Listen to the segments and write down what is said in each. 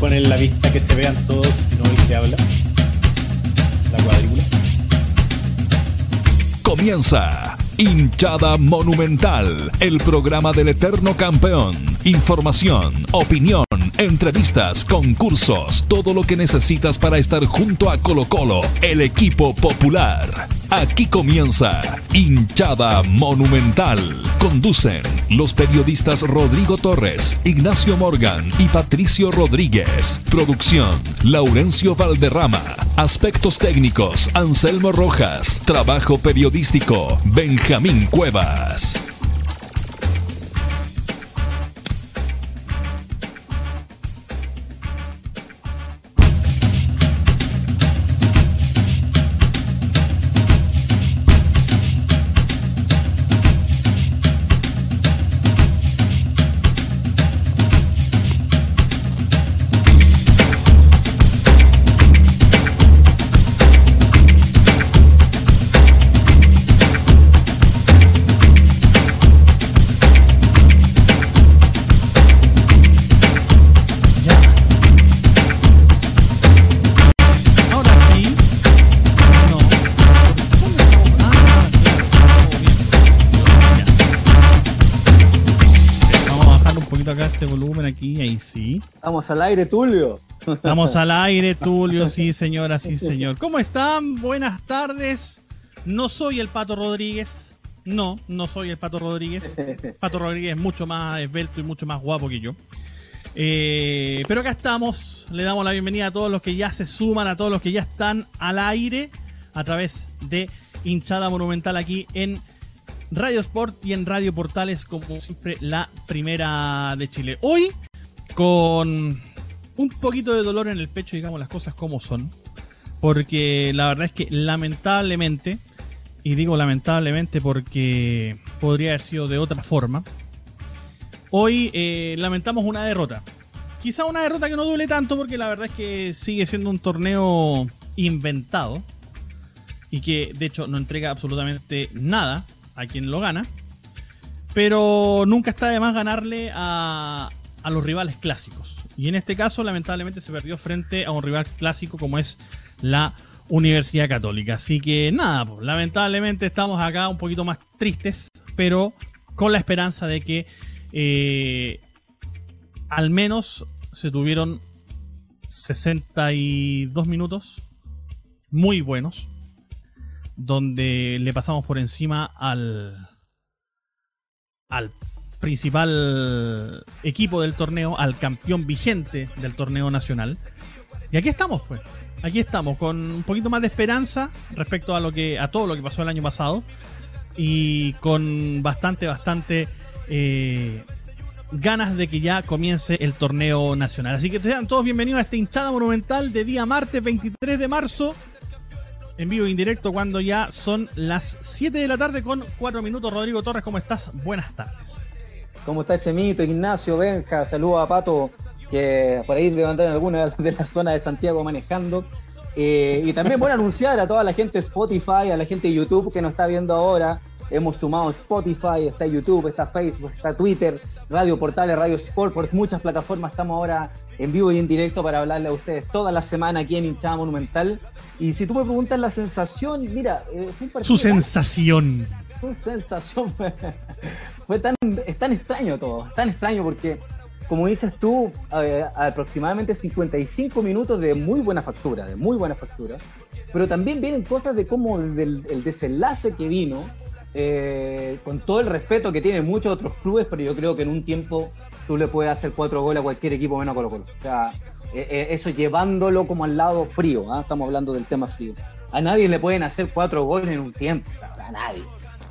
poner la vista que se vean todos no el que habla. La cuadrícula. Comienza Hinchada Monumental, el programa del eterno campeón. Información, opinión, entrevistas, concursos, todo lo que necesitas para estar junto a Colo Colo, el equipo popular. Aquí comienza Hinchada Monumental. Conducen los periodistas Rodrigo Torres, Ignacio Morgan y Patricio Rodríguez. Producción, Laurencio Valderrama. Aspectos técnicos, Anselmo Rojas. Trabajo periodístico, Benjamín Cuevas. Al aire, Tulio. Estamos al aire, Tulio, sí, señora, sí, señor. ¿Cómo están? Buenas tardes. No soy el Pato Rodríguez. No, no soy el Pato Rodríguez. Pato Rodríguez es mucho más esbelto y mucho más guapo que yo. Eh, pero acá estamos. Le damos la bienvenida a todos los que ya se suman, a todos los que ya están al aire a través de Hinchada Monumental aquí en Radio Sport y en Radio Portales, como siempre, la primera de Chile. Hoy, con un poquito de dolor en el pecho, digamos las cosas como son. Porque la verdad es que lamentablemente, y digo lamentablemente porque podría haber sido de otra forma, hoy eh, lamentamos una derrota. Quizá una derrota que no duele tanto porque la verdad es que sigue siendo un torneo inventado y que de hecho no entrega absolutamente nada a quien lo gana. Pero nunca está de más ganarle a, a los rivales clásicos. Y en este caso, lamentablemente, se perdió frente a un rival clásico como es la Universidad Católica. Así que nada, pues, lamentablemente estamos acá un poquito más tristes, pero con la esperanza de que eh, al menos se tuvieron 62 minutos muy buenos, donde le pasamos por encima al, al principal equipo del torneo, al campeón vigente del torneo nacional. Y aquí estamos, pues. Aquí estamos, con un poquito más de esperanza respecto a lo que. a todo lo que pasó el año pasado. Y con bastante, bastante eh, ganas de que ya comience el torneo nacional. Así que sean todos bienvenidos a esta hinchada monumental de día martes 23 de marzo. En vivo e indirecto cuando ya son las 7 de la tarde con 4 minutos. Rodrigo Torres, ¿cómo estás? Buenas tardes. ¿Cómo está Chemito, Ignacio, Benja? Saludos a Pato, que por ahí debe andar en alguna de las zonas de Santiago manejando. Eh, y también bueno anunciar a toda la gente de Spotify, a la gente de YouTube que nos está viendo ahora. Hemos sumado Spotify, está YouTube, está Facebook, está Twitter, Radio Portales, Radio Sport, por muchas plataformas estamos ahora en vivo y en directo para hablarle a ustedes toda la semana aquí en Hinchada Monumental. Y si tú me preguntas la sensación, mira, eh, fue un partido Su sensación. fue sensación. Fue, tan, es tan extraño todo, es tan extraño porque, como dices tú, eh, aproximadamente 55 minutos de muy buena factura, de muy buena factura, pero también vienen cosas de cómo el, del- el desenlace que vino, eh, con todo el respeto que tienen muchos otros clubes, pero yo creo que en un tiempo tú le puedes hacer cuatro goles a cualquier equipo menos a Colo Colo. O sea, eh, eso llevándolo como al lado frío, ¿ah? estamos hablando del tema frío. A nadie le pueden hacer cuatro goles en un tiempo, a nadie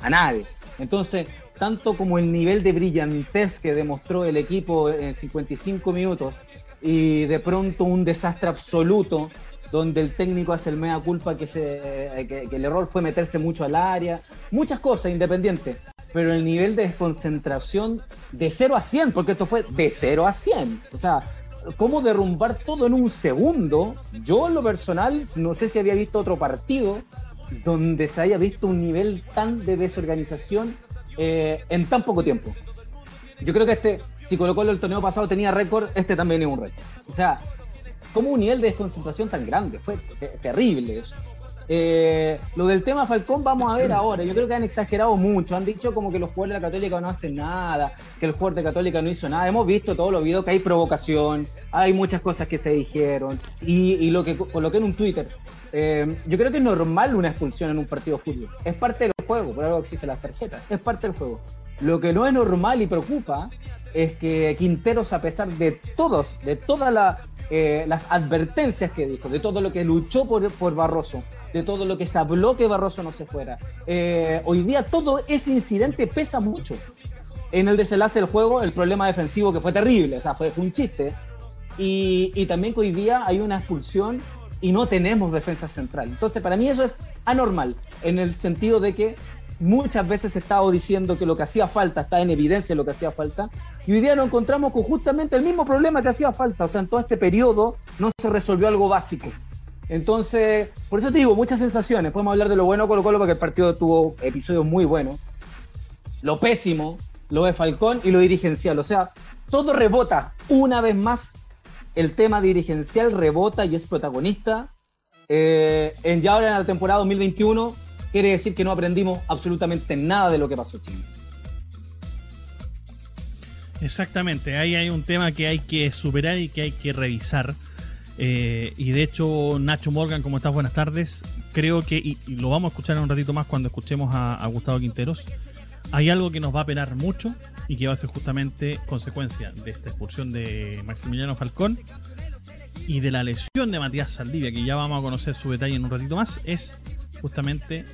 a nadie. Entonces, tanto como el nivel de brillantez que demostró el equipo en 55 minutos y de pronto un desastre absoluto donde el técnico hace el mea culpa que, se, que, el error fue meterse mucho al área, muchas cosas independientes, pero el nivel de desconcentración de 0 a 100, porque esto fue de 0 a 100, o sea, cómo derrumbar todo en un segundo, yo en lo personal no sé si había visto otro partido donde se haya visto un nivel tan de desorganización eh, en tan poco tiempo. Yo creo que este, si Colo Colo el torneo pasado tenía récord, este también es un récord. O sea, ¿Cómo un nivel de desconcentración tan grande? Fue terrible eso. Eh, lo del tema Falcón vamos a ver ahora. Yo creo que han exagerado mucho. Han dicho como que los jugadores de la Católica no hacen nada, que el jugador de Católica no hizo nada. Hemos visto todos los videos que hay provocación, hay muchas cosas que se dijeron. Y, lo que coloqué en un Twitter. Eh, yo creo que es normal una expulsión en un partido de fútbol. Es parte del juego, por algo existen las tarjetas. Es parte del juego. Lo que no es normal y preocupa es que Quinteros, a pesar de todos, de todas eh, las advertencias que dijo, de todo lo que luchó por, por Barroso, de todo lo que se habló que Barroso no se fuera. Eh, hoy día todo ese incidente pesa mucho. En el desenlace del juego, el problema defensivo que fue terrible, o sea, fue, un chiste. Y, también que hoy día hay una expulsión y no tenemos defensa central. Entonces, para mí eso es anormal, en el sentido de que muchas veces he estado diciendo que lo que hacía falta está en evidencia lo que hacía falta, y hoy día nos encontramos con justamente el mismo problema que hacía falta. O sea, en todo este periodo no se resolvió algo básico. Entonces, por eso te digo, muchas sensaciones. Podemos hablar de lo bueno Colo Colo porque el partido tuvo episodios muy buenos. Lo pésimo, lo de Falcón y lo dirigencial. O sea, todo rebota una vez más. El tema dirigencial rebota y es protagonista. Eh, en ya ahora en la temporada 2021 quiere decir que no aprendimos absolutamente nada de lo que pasó Chile. Exactamente, ahí hay un tema que hay que superar y que hay que revisar. Eh, y de hecho, Nacho Morgan, ¿cómo estás? Buenas tardes. Creo que, y, lo vamos a escuchar en un ratito más cuando escuchemos a, Gustavo Quinteros, hay algo que nos va a penar mucho y que va a ser justamente consecuencia de esta expulsión de Maximiliano Falcón y de la lesión de Matías Saldivia, que ya vamos a conocer su detalle en un ratito más, es justamente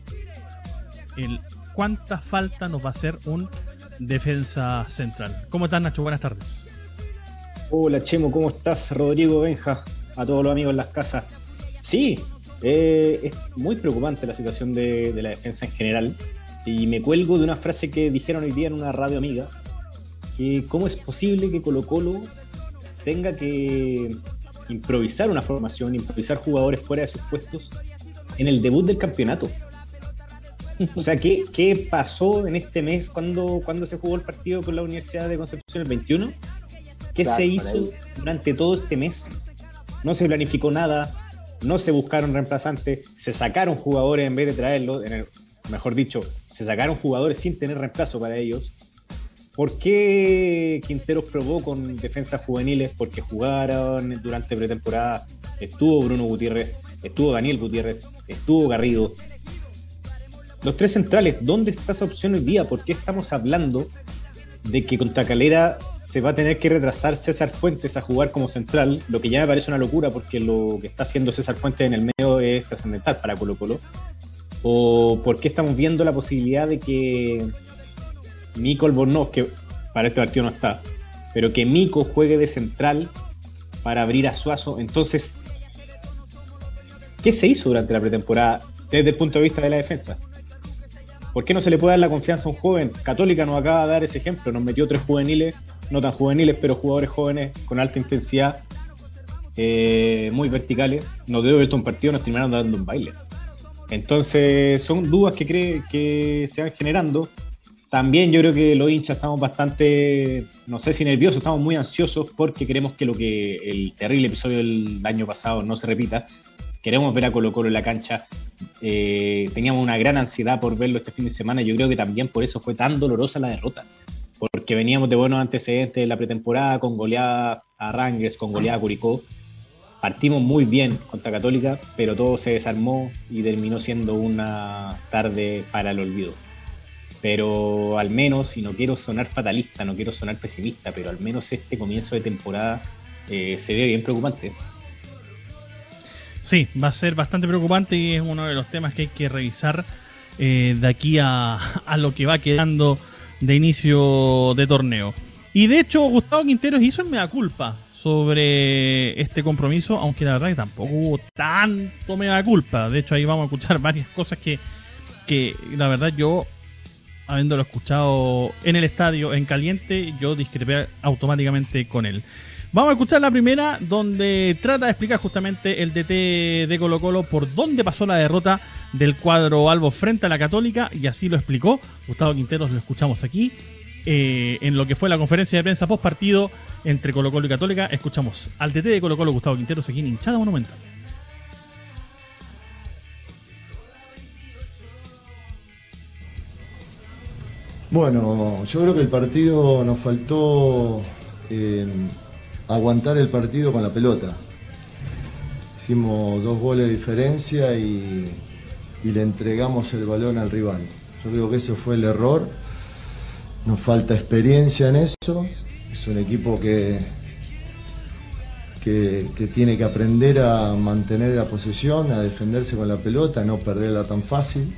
el cuánta falta nos va a hacer un defensa central. ¿Cómo estás, Nacho? Buenas tardes. Hola, Chemo, ¿cómo estás? Rodrigo Benja a todos los amigos en las casas. Sí, eh, es muy preocupante la situación de, la defensa en general. Y me cuelgo de una frase que dijeron hoy día en una radio amiga, que cómo es posible que Colo Colo tenga que improvisar una formación, improvisar jugadores fuera de sus puestos en el debut del campeonato. O sea, ¿qué, qué pasó en este mes cuando, cuando se jugó el partido con la Universidad de Concepción el 21? ¿Qué se hizo durante todo este mes? No se planificó nada, no se buscaron reemplazantes, se sacaron jugadores en vez de traerlos, mejor dicho, se sacaron jugadores sin tener reemplazo para ellos. ¿Por qué Quinteros probó con defensas juveniles? Porque jugaron durante pretemporada. Estuvo Bruno Gutiérrez, estuvo Daniel Gutiérrez, estuvo Garrido. Los tres centrales, ¿dónde está esa opción hoy día? ¿Por qué estamos hablando de que contra Calera se va a tener que retrasar César Fuentes a jugar como central, lo que ya me parece una locura porque lo que está haciendo César Fuentes en el medio es trascendental para Colo Colo. O por qué estamos viendo la posibilidad de que Mico Albornoz, que para este partido no está, pero que Mico juegue de central para abrir a Suazo. Entonces, ¿qué se hizo durante la pretemporada desde el punto de vista de la defensa? ¿Por qué no se le puede dar la confianza a un joven? Católica nos acaba de dar ese ejemplo, nos metió tres juveniles, no tan juveniles, pero jugadores jóvenes con alta intensidad, eh, muy verticales. Nos dio un partido, nos terminaron dando un baile. Entonces, son dudas que, cree, que se van generando. También yo creo que los hinchas estamos bastante, no sé si nerviosos, estamos muy ansiosos porque queremos que lo que el terrible episodio del año pasado no se repita. Queremos ver a Colo Colo en la cancha. Eh, teníamos una gran ansiedad por verlo este fin de semana. Yo creo que también por eso fue tan dolorosa la derrota. Porque veníamos de buenos antecedentes de la pretemporada con goleada a Rangers, con goleada a Curicó. Partimos muy bien contra Católica, pero todo se desarmó y terminó siendo una tarde para el olvido. Pero al menos, y no quiero sonar fatalista, no quiero sonar pesimista, pero al menos este comienzo de temporada eh, se ve bien preocupante. Sí, va a ser bastante preocupante y es uno de los temas que hay que revisar eh, de aquí a, lo que va quedando de inicio de torneo. Y de hecho, Gustavo Quinteros hizo en mea culpa sobre este compromiso, aunque la verdad que tampoco hubo tanto mea culpa. De hecho, ahí vamos a escuchar varias cosas que, que la verdad yo, habiéndolo escuchado en el estadio, en caliente, yo discrepé automáticamente con él. Vamos a escuchar la primera, donde trata de explicar justamente el DT de Colo Colo por dónde pasó la derrota del cuadro Albo frente a la Católica, y así lo explicó. Gustavo Quinteros lo escuchamos aquí eh, en lo que fue la conferencia de prensa post partido entre Colo Colo y Católica, escuchamos al TT de Colo Colo, Gustavo Quinteros, aquí en hinchada monumental. Bueno, yo creo que el partido nos faltó eh, aguantar el partido con la pelota. Hicimos dos goles de diferencia y, y le entregamos el balón al rival. Yo creo que eso fue el error. Nos falta experiencia en eso. Es un equipo que, que, que tiene que aprender a mantener la posesión, a defenderse con la pelota, no perderla tan fácil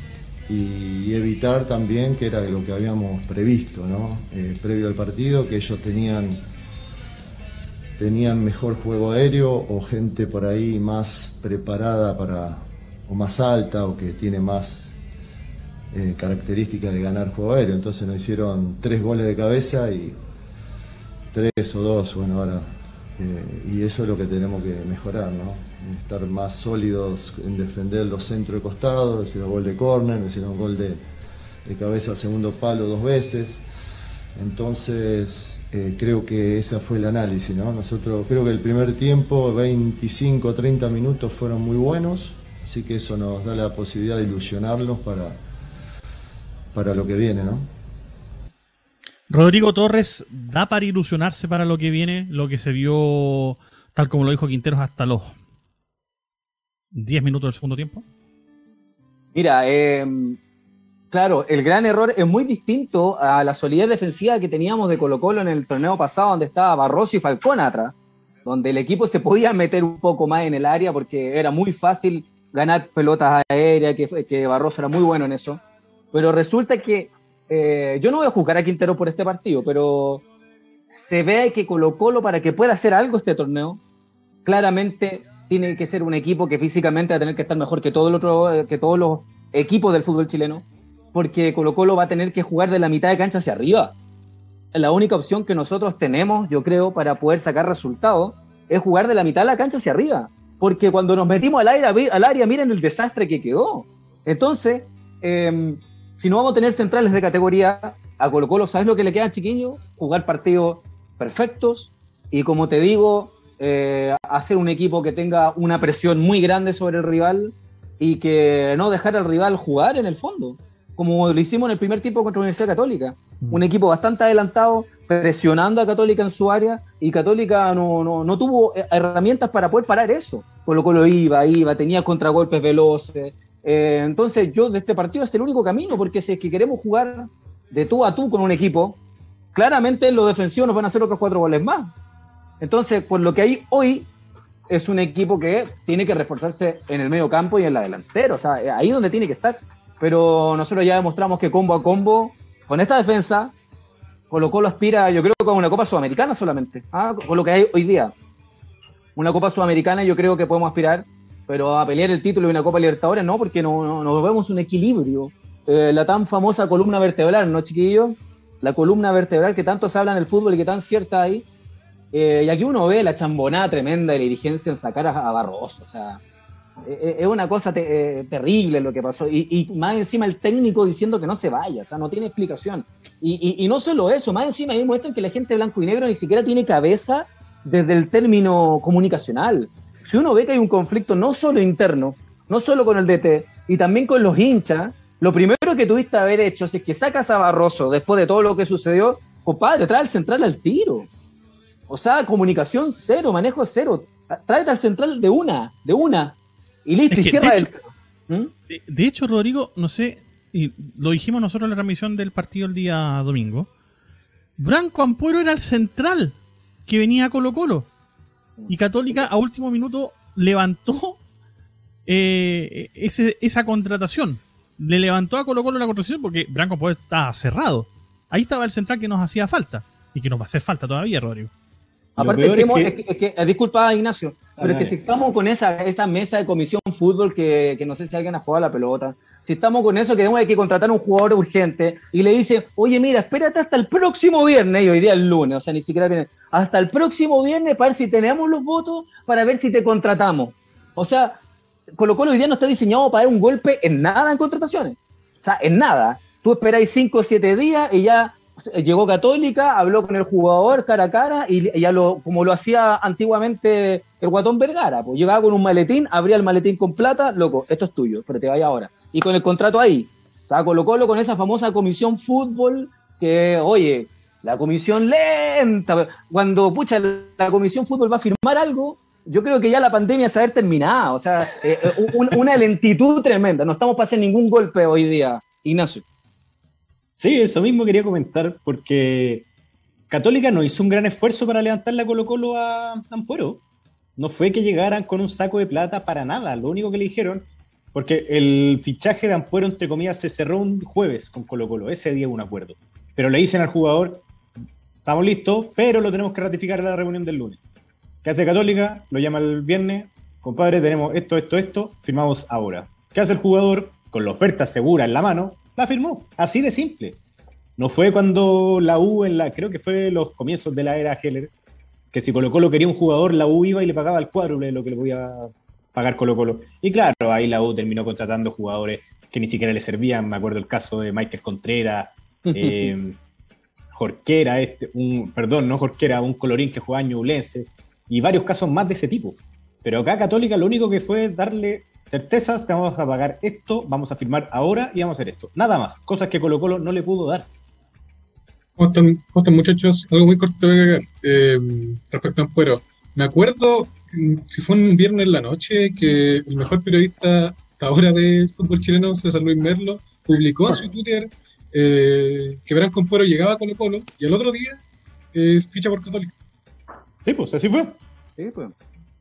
y evitar también, que era lo que habíamos previsto, ¿no? Eh, previo al partido, que ellos tenían, tenían mejor juego aéreo o gente por ahí más preparada para, o más alta o que tiene más eh, características de ganar juego aéreo. Entonces nos hicieron tres goles de cabeza y tres o dos, bueno, ahora. eh, y eso es lo que tenemos que mejorar, ¿no? Estar más sólidos en defender los centros de costado, hicieron gol de córner, hicieron gol de, de cabeza al segundo palo dos veces. Entonces, eh, creo que ese fue el análisis, ¿no? Nosotros creo que el primer tiempo, 25 30 minutos fueron muy buenos, así que eso nos da la posibilidad de ilusionarlos para, para lo que viene, ¿no? Rodrigo Torres da para ilusionarse para lo que viene, lo que se vio, tal como lo dijo Quinteros, hasta los 10 minutos del segundo tiempo. Mira, eh, claro, el gran error es muy distinto a la solidez defensiva que teníamos de Colo Colo en el torneo pasado, donde estaba Barroso y Falcón atrás, donde el equipo se podía meter un poco más en el área porque era muy fácil ganar pelotas aéreas, que, que Barroso era muy bueno en eso. Pero resulta que eh, yo no voy a juzgar a Quintero por este partido, pero se ve que Colo Colo, para que pueda hacer algo este torneo, claramente tiene que ser un equipo que físicamente va a tener que estar mejor que, todo el otro, que todos los equipos del fútbol chileno, porque Colo Colo va a tener que jugar de la mitad de cancha hacia arriba. La única opción que nosotros tenemos, yo creo, para poder sacar resultados, es jugar de la mitad de la cancha hacia arriba. Porque cuando nos metimos al, aire, al área, miren el desastre que quedó. Entonces, eh, si no vamos a tener centrales de categoría, a Colo Colo, ¿sabes lo que le queda, chiquillo? Jugar partidos perfectos y, como te digo, eh, hacer un equipo que tenga una presión muy grande sobre el rival y que no dejar al rival jugar en el fondo, como lo hicimos en el primer tiempo contra la Universidad Católica. Un equipo bastante adelantado, presionando a Católica en su área y Católica no, no, no tuvo herramientas para poder parar eso. Colo Colo iba, iba, tenía contragolpes veloces. Eh, entonces yo de este partido es el único camino, porque si es que queremos jugar de tú a tú con un equipo, claramente los defensivos nos van a hacer otros cuatro goles más. Entonces, por lo que hay hoy, es un equipo que tiene que reforzarse en el medio campo y en la delantera. O sea, ahí es donde tiene que estar. Pero nosotros ya demostramos que combo a combo, con esta defensa, Colo Colo aspira, yo creo, con una Copa Sudamericana solamente. ¿ah? Con lo que hay hoy día. Una Copa Sudamericana yo creo que podemos aspirar, pero a pelear el título de una Copa Libertadores no, porque no, no, no vemos un equilibrio. Eh, la tan famosa columna vertebral, ¿no, chiquillos? La columna vertebral que tanto se habla en el fútbol y que tan cierta hay. Eh, y aquí uno ve la chambonada tremenda de la dirigencia en sacar a, a Barroso. O sea, es una cosa te, eh, terrible lo que pasó. Y, y, más encima el técnico diciendo que no se vaya. O sea, no tiene explicación. Y, y, y no solo eso, más encima ahí muestran que la gente blanco y negro ni siquiera tiene cabeza desde el término comunicacional. Si uno ve que hay un conflicto no solo interno, no solo con el DT, y también con los hinchas, lo primero que tuviste haber hecho es que sacas a Barroso después de todo lo que sucedió, compadre, trae al central al tiro. O sea, comunicación cero, manejo cero. Tráete al central de una, de una. Y listo, Es y cierra de el. hecho- ¿Mm? De, de hecho, Rodrigo, no sé, y lo dijimos nosotros en la transmisión del partido el día domingo. Branco Ampuero era el central que venía a Colo Colo. Y Católica a último minuto levantó eh, ese- esa contratación. Le levantó a Colo Colo la contratación porque Branco Ampuero estaba cerrado. Ahí estaba el central que nos hacía falta. Y que nos va a hacer falta todavía, Rodrigo. Aparte, es que- es que- es que- eh, disculpa, Ignacio, pero es que si estamos con esa, esa mesa de comisión fútbol que, que no sé si alguien ha jugado a la pelota, si estamos con eso que tenemos que contratar a un jugador urgente y le dice, oye, mira, espérate hasta el próximo viernes, y hoy día es el lunes, o sea, ni siquiera viene, hasta el próximo viernes para ver si tenemos los votos, para ver si te contratamos. O sea, Colo Colo hoy día no está diseñado para dar un golpe en nada en contrataciones. O sea, en nada. Tú esperáis 5 o 7 días y ya llegó Católica, habló con el jugador cara a cara y ya lo, como lo hacía antiguamente el guatón Vergara, pues llegaba con un maletín, abría el maletín con plata, loco, esto es tuyo, pero te vaya ahora. Y con el contrato ahí. O sea, Colo Colo con esa famosa comisión fútbol que, oye, la comisión lenta, cuando, pucha, la comisión fútbol va a firmar algo, yo creo que ya la pandemia se ha terminado, o sea, eh, eh, una lentitud tremenda, no estamos para hacer ningún golpe hoy día, Ignacio. Sí, eso mismo quería comentar, porque Católica no hizo un gran esfuerzo para levantar la Colo Colo a Ampuero. No fue que llegaran con un saco de plata para nada, lo único que le dijeron porque el fichaje de Ampuero, entre comillas, se cerró un jueves con Colo Colo. Ese día hubo un acuerdo. Pero le dicen al jugador, estamos listos, pero lo tenemos que ratificar en la reunión del lunes. ¿Qué hace Católica? Lo llama el viernes. Compadre, tenemos esto, esto, esto. Firmamos ahora. ¿Qué hace el jugador? Con la oferta segura en la mano, la firmó. Así de simple. No fue cuando la U, en la, creo que fue los comienzos de la era Heller, que si Colo Colo quería un jugador, la U iba y le pagaba el cuádruple de lo que le podía pagar Colo Colo. Y claro, ahí la U terminó contratando jugadores que ni siquiera le servían. Me acuerdo el caso de Michael Contreras, eh, Jorquera, este, un, perdón, no Jorquera, un colorín que juega Ñublense, y varios casos más de ese tipo. Pero acá Católica lo único que fue darle certezas, te vamos a pagar esto, vamos a firmar ahora y vamos a hacer esto. Nada más, cosas que Colo Colo no le pudo dar. ¿Cómo están, muchachos? Algo muy cortito de eh, respecto a Ampuero. Me acuerdo si fue un viernes en la noche, que el mejor periodista ahora de fútbol chileno, César Luis Merlo, publicó en su Twitter eh, que Verán Comporo llegaba a Colo Colo y al otro día eh, ficha por Católica. Sí, pues así fue. Sí, pues.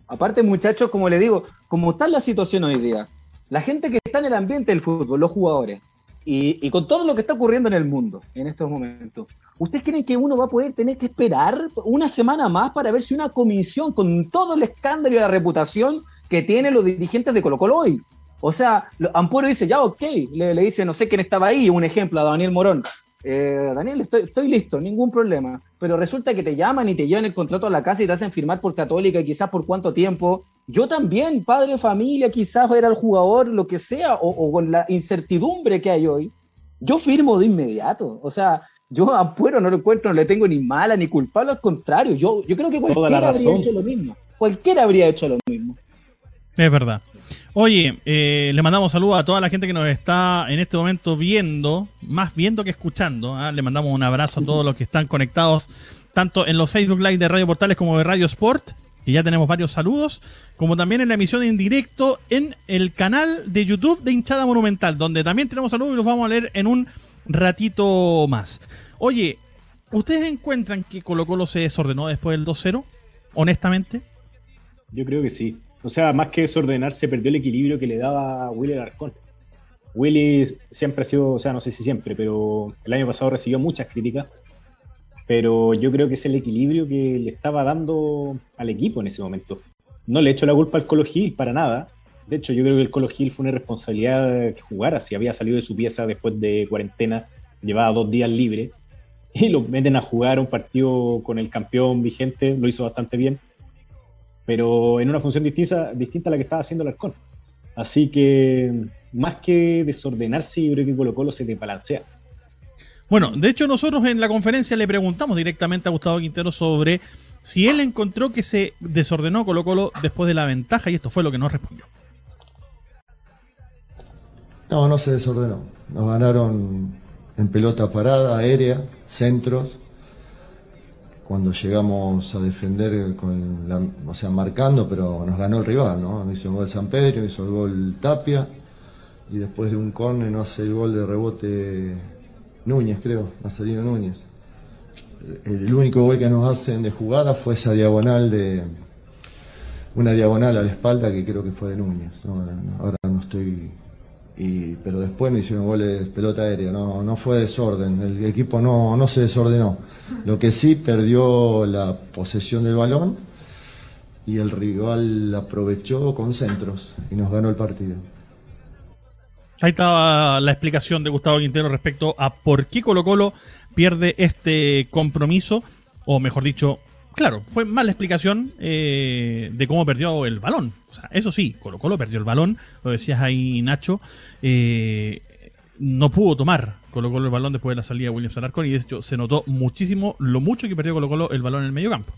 Aparte, muchachos, como le digo, como está la situación hoy día, la gente que está en el ambiente del fútbol, los jugadores, y, con todo lo que está ocurriendo en el mundo en estos momentos, ¿ustedes creen que uno va a poder tener que esperar una semana más para ver si una comisión, con todo el escándalo y la reputación que tienen los dirigentes de Colo Colo hoy? O sea, Ampuero dice, ya, ok, le, dice, no sé quién estaba ahí, un ejemplo, a Daniel Morón. Eh, Daniel, estoy, estoy listo, ningún problema. Pero resulta que te llaman y te llevan el contrato a la casa y te hacen firmar por Católica y quizás por cuánto tiempo, yo también, padre, familia, quizás era el jugador, lo que sea, o, con la incertidumbre que hay hoy, yo firmo de inmediato. O sea, yo a Ampuero no lo encuentro, no le tengo ni mala ni culpable, al contrario, yo, yo creo que cualquiera habría hecho lo mismo. Cualquiera habría hecho lo mismo. Es verdad. Oye, eh, le mandamos saludos a toda la gente que nos está en este momento viendo, más viendo que escuchando. ¿ah? Le mandamos un abrazo a todos los que están conectados, tanto en los Facebook Live de Radio Portales como de Radio Sport que ya tenemos varios saludos, como también en la emisión en directo en el canal de YouTube de Hinchada Monumental, donde también tenemos saludos y los vamos a leer en un ratito más. Oye, ¿ustedes encuentran que Colo Colo se desordenó después del 2-0? Honestamente. Yo creo que sí. O sea, más que desordenarse, perdió el equilibrio que le daba Willy Arcón. Willy siempre ha sido, o sea, no sé si siempre, pero el año pasado recibió muchas críticas pero yo creo que es el equilibrio que le estaba dando al equipo en ese momento. No le echo la culpa al Colo Gil para nada. De hecho, yo creo que el Colo Gil fue una responsabilidad que jugara. Si había salido de su pieza después de cuarentena, llevaba dos días libre, y lo meten a jugar un partido con el campeón vigente, lo hizo bastante bien, pero en una función distinta, distinta a la que estaba haciendo el Arcón. Así que, más que desordenarse, yo creo que Colo Colo se desbalancea. Bueno, de hecho nosotros en la conferencia le preguntamos directamente a Gustavo Quintero sobre si él encontró que se desordenó Colo Colo después de la ventaja y esto fue lo que nos respondió. No, no se desordenó. Nos ganaron en pelota parada, aérea, centros. Cuando llegamos a defender, con la, o sea, marcando, pero nos ganó el rival, ¿no? Hizo el gol San Pedro, hizo el gol Tapia, y después de un córner no hace el gol de rebote Núñez, creo, Marcelino Núñez. El único gol que nos hacen de jugada fue esa diagonal de. Una diagonal a la espalda que creo que fue de Núñez. ahora no estoy. Pero después no hicieron goles pelota aérea, no, no fue desorden. El equipo no, no se desordenó. Lo que sí perdió la posesión del balón y el rival aprovechó con centros y nos ganó el partido. Ahí estaba la explicación de Gustavo Quintero respecto a por qué Colo Colo pierde este compromiso, o mejor dicho, claro, fue más la explicación eh, de cómo perdió el balón. O sea, eso sí, Colo Colo perdió el balón, lo decías ahí Nacho, eh, no pudo tomar Colo Colo el balón después de la salida de Williams Alarcón y de hecho se notó muchísimo lo mucho que perdió Colo Colo el balón en el medio campo.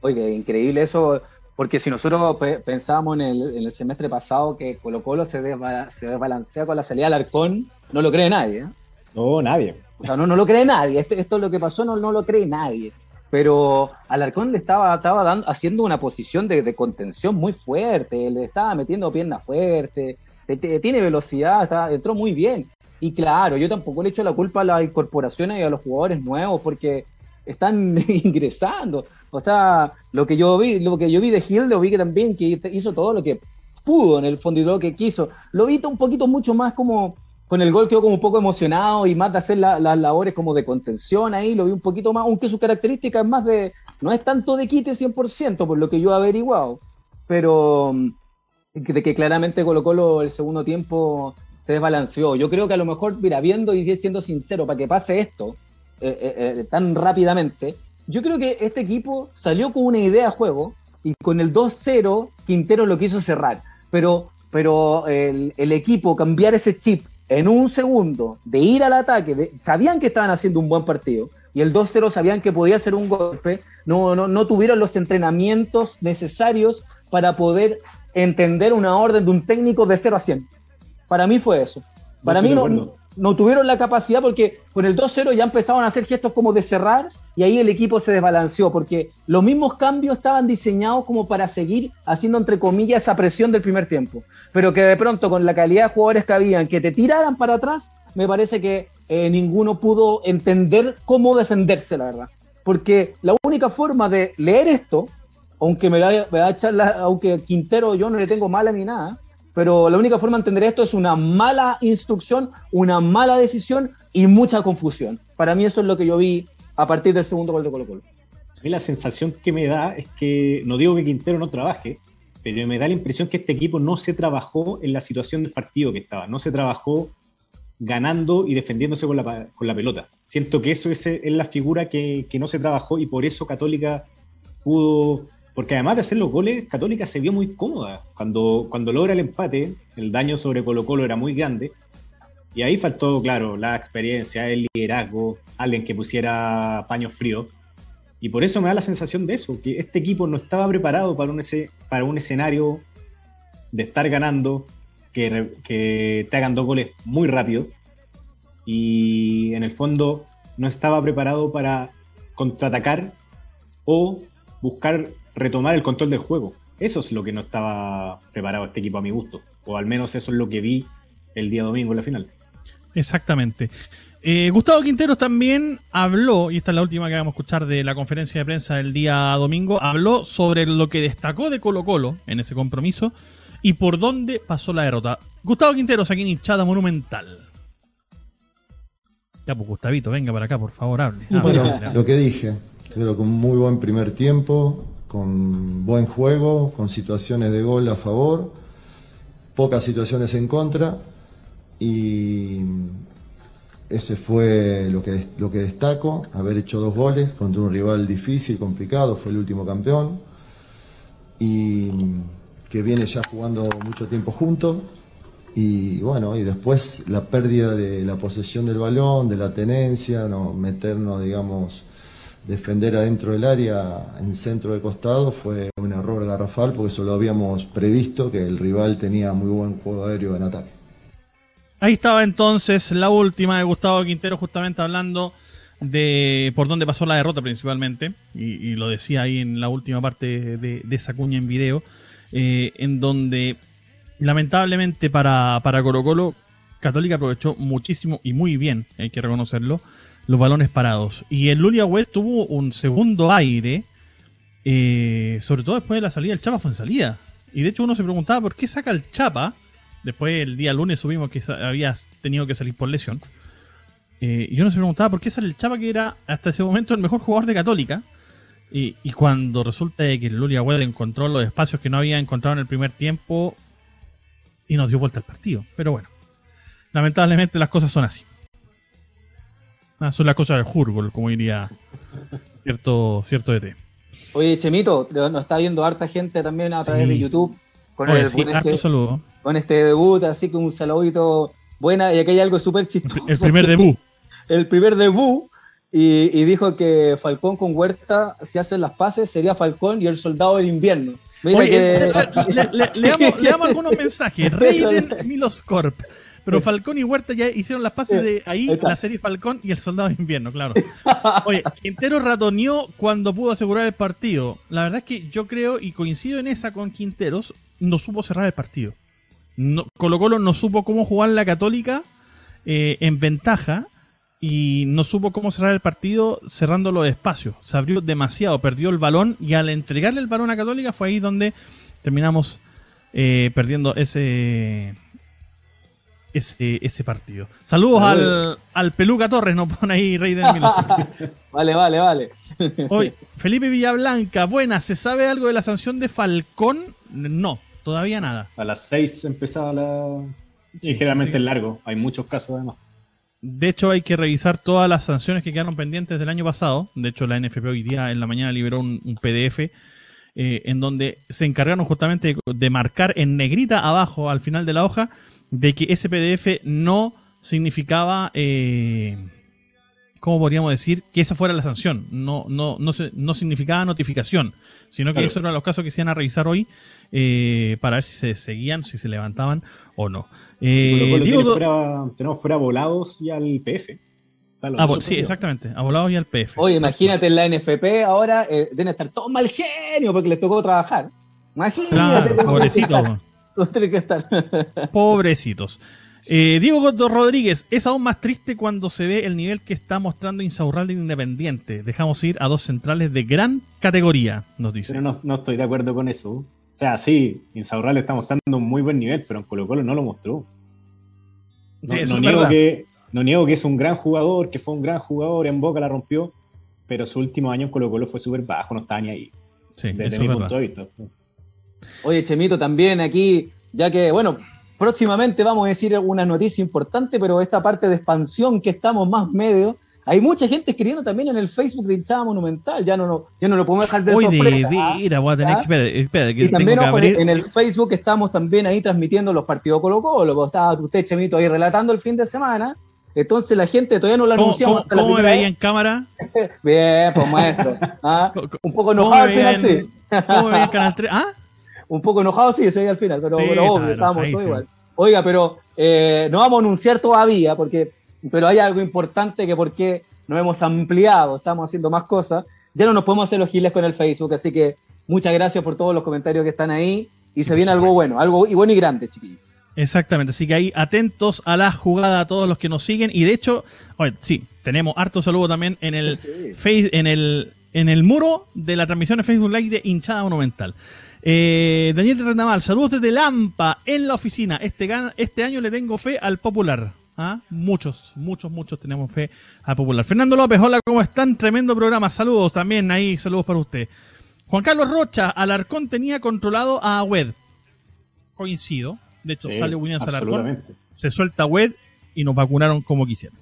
Oye, increíble eso, porque si nosotros pensábamos en el, semestre pasado que Colo Colo se, desbalancea con la salida del Alarcón, no lo cree nadie. ¿eh? No, nadie. O sea, no, no lo cree nadie. Esto, esto es lo que pasó, no, no lo cree nadie. Pero Alarcón le estaba, estaba dando, haciendo una posición de, contención muy fuerte, le estaba metiendo piernas fuertes, tiene velocidad, entró muy bien. Y claro, yo tampoco le echo la culpa a las incorporaciones y a los jugadores nuevos porque están ingresando. O sea, lo que yo vi, lo que yo vi de Gil, lo vi que también que hizo todo lo que pudo en el fondo y lo que quiso. Lo vi un poquito mucho más como con el gol quedó como un poco emocionado y más de hacer las labores como de contención ahí, lo vi un poquito más, aunque su característica es más de, no es tanto de quite 100%, por lo que yo he averiguado, pero de que claramente Colo Colo el segundo tiempo se desbalanceó. Yo creo que a lo mejor, mira, viendo y siendo sincero, para que pase esto eh, eh, eh, tan rápidamente, yo creo que este equipo salió con una idea de juego y con el 2-0 Quintero lo quiso cerrar, pero, pero el, el, equipo cambiar ese chip en un segundo de ir al ataque, sabían que estaban haciendo un buen partido y el 2-0 sabían que podía ser un golpe, no, no, no tuvieron los entrenamientos necesarios para poder entender una orden de un técnico de 0 a 100. Para mí fue eso. Para mí no, no, tuvieron la capacidad porque con el 2-0 ya empezaban a hacer gestos como de cerrar y ahí el equipo se desbalanceó porque los mismos cambios estaban diseñados como para seguir haciendo entre comillas esa presión del primer tiempo. Pero que de pronto con la calidad de jugadores que habían que te tiraran para atrás, me parece que eh, ninguno pudo entender cómo defenderse, la verdad. Porque la única forma de leer esto aunque me va, a echar la, aunque Quintero yo no le tengo mala ni nada, pero la única forma de entender esto es una mala instrucción, una mala decisión y mucha confusión. Para mí eso es lo que yo vi a partir del segundo gol de Colo Colo. A mí la sensación que me da es que, no digo que Quintero no trabaje, pero me da la impresión que este equipo no se trabajó en la situación del partido que estaba, no se trabajó ganando y defendiéndose con la, con la pelota. Siento que eso es, es la figura que, que no se trabajó y por eso Católica pudo porque además de hacer los goles, Católica se vio muy cómoda. Cuando, cuando logra el empate, el daño sobre Colo Colo era muy grande. Y ahí faltó, claro, la experiencia, el liderazgo, alguien que pusiera paño frío. Y por eso me da la sensación de eso, que este equipo no estaba preparado para un, para un escenario de estar ganando, que, que te hagan dos goles muy rápido. Y en el fondo no estaba preparado para contraatacar o buscar retomar el control del juego. Eso es lo que no estaba preparado este equipo a mi gusto. O al menos eso es lo que vi el día domingo en la final. Exactamente. Eh, Gustavo Quinteros también habló, y esta es la última que vamos a escuchar de la conferencia de prensa del día domingo, habló sobre lo que destacó de Colo Colo en ese compromiso y por dónde pasó la derrota. Gustavo Quinteros aquí en hinchada monumental. Ya pues Gustavito, venga para acá, por favor, hable. bueno, lo que dije, creo que un muy buen primer tiempo, con buen juego, con situaciones de gol a favor, pocas situaciones en contra y ese fue lo que, lo que destaco, haber hecho dos goles contra un rival difícil, complicado, fue el último campeón y que viene ya jugando mucho tiempo juntos y bueno, y después la pérdida de la posesión del balón, de la tenencia, no meternos digamos defender adentro del área en centro de costado fue un error garrafal porque eso lo habíamos previsto que el rival tenía muy buen juego aéreo en ataque. Ahí estaba entonces la última de Gustavo Quintero justamente hablando de por dónde pasó la derrota principalmente y, lo decía ahí en la última parte de, esa cuña en video eh, en donde lamentablemente para, para Colo Católica aprovechó muchísimo y muy bien, hay que reconocerlo, los balones parados. Y el Lulia West tuvo un segundo aire, eh, sobre todo después de la salida. El Chapa fue en salida. Y de hecho uno se preguntaba por qué saca el Chapa. Después el día lunes subimos que había tenido que salir por lesión. Eh, y uno se preguntaba por qué sale el Chapa, que era hasta ese momento el mejor jugador de Católica. Y, cuando resulta que Lulia West encontró los espacios que no había encontrado en el primer tiempo y nos dio vuelta al partido. Pero bueno, lamentablemente las cosas son así. Ah, son las cosas del Hurgol, como diría cierto, cierto ET. Oye, Chemito, nos está viendo harta gente también a través de YouTube. Con, el, este, con este debut, así que un saludito buena, y aquí hay algo súper chistoso. El primer debut. El primer debut, y, y dijo que Falcón con Huerta, si hacen las pases, sería Falcón y el soldado del invierno. Mira Oye, que... le, le- le damos, le damos algunos mensajes. Raiden Miloscorp. Pero Falcón y Huerta ya hicieron las pases de ahí, la serie Falcón y el Soldado de Invierno, claro. Oye, Quintero ratoneó cuando pudo asegurar el partido. La verdad es que yo creo, y coincido en esa con Quinteros, no supo cerrar el partido. No, Colo Colo no supo cómo jugar la Católica eh, en ventaja y no supo cómo cerrar el partido cerrándolo despacio. Se abrió demasiado, perdió el balón y al entregarle el balón a Católica fue ahí donde terminamos eh, perdiendo ese, ese ese partido. Saludos al, al Peluca Torres, no pone ahí Rey de Milos. Vale, vale, vale. Hoy, Felipe Villablanca, buenas, ¿se sabe algo de la sanción de Falcón? No, todavía nada. A las 6 empezaba la. Sí, y generalmente sí. es largo. Hay muchos casos además. De hecho, hay que revisar todas las sanciones que quedaron pendientes del año pasado. De hecho, la NFP hoy día en la mañana liberó un, un PDF eh, en donde se encargaron justamente de, de marcar en negrita abajo al final de la hoja de que ese PDF no significaba, eh, ¿cómo podríamos decir? Que esa fuera la sanción. No, no, no, se- no significaba notificación, sino que Claro. esos eran los casos que se iban a revisar hoy eh, para ver si se seguían, si se levantaban o no. Eh, Do- fuera- tenemos fuera volados y al PF. Ah, bueno, sí, exactamente. A volados y al PF. Oye, imagínate en la NFP ahora, eh, deben estar todos mal genio porque les tocó trabajar. Imagínate. Claro, que estar. Pobrecitos. Eh, Diego Godo Rodríguez, es aún más triste cuando se ve el nivel que está mostrando Insaurralde Independiente. Dejamos ir a dos centrales de gran categoría, nos dice. Pero no, no estoy de acuerdo con eso. O sea, sí, Insaurral está mostrando un muy buen nivel, pero en Colo Colo no lo mostró. No, Sí, no niego que, no niego que es un gran jugador, que fue un gran jugador, en Boca la rompió, pero su último año en Colo Colo fue súper bajo, no estaba ni ahí, Sí, desde eso mi punto de vista. Oye, Chemito, también aquí, ya que, bueno, próximamente vamos a decir una noticia importante, pero esta parte de expansión que estamos más medio, hay mucha gente escribiendo también en el Facebook de hinchada monumental, ya no, no, ya no lo podemos dejar de Hoy de sorpresa. ¿ah? veras, voy a tener ¿Ah? que. Espera, espera, que Y tengo también que en el Facebook estamos también ahí transmitiendo los partidos Colo Colo, pues estaba usted, Chemito, ahí relatando el fin de semana. Entonces la gente todavía no lo ¿Cómo, anunciamos cómo- hasta la cómo me veía en cámara? Bien, pues maestro. ¿ah? ¿Cómo- Un poco cómo enojado al me veía final, en-. ¿Cómo me veía en Canal 3? ¿Ah? Un poco enojado, sí, se veía al final, pero, Sí, pero obvio, está estábamos todos igual. Oiga, pero eh, no vamos a anunciar todavía, porque, pero hay algo importante que porque nos hemos ampliado, estamos haciendo más cosas, ya no nos podemos hacer los giles con el Facebook, así que muchas gracias por todos los comentarios que están ahí, y se viene algo bueno, algo y bueno y grande, chiquillos. Exactamente, así que ahí atentos a la jugada a todos los que nos siguen. Y de hecho, oye, sí, tenemos harto saludo también en el Sí. face, en el en el muro de la transmisión de Facebook Live de Hinchada Monumental. Eh, Daniel Rendamal, saludos desde Lampa, en la oficina. Este, este año le tengo fe al Popular. ¿Ah? Muchos, muchos, muchos tenemos fe al Popular. Fernando López, hola, ¿cómo están? Tremendo programa. Saludos también ahí, saludos para usted. Juan Carlos Rocha, Alarcón tenía controlado a Wed. Coincido. De hecho, Sí, sale Williams Alarcón se suelta web y nos vacunaron como quisieron.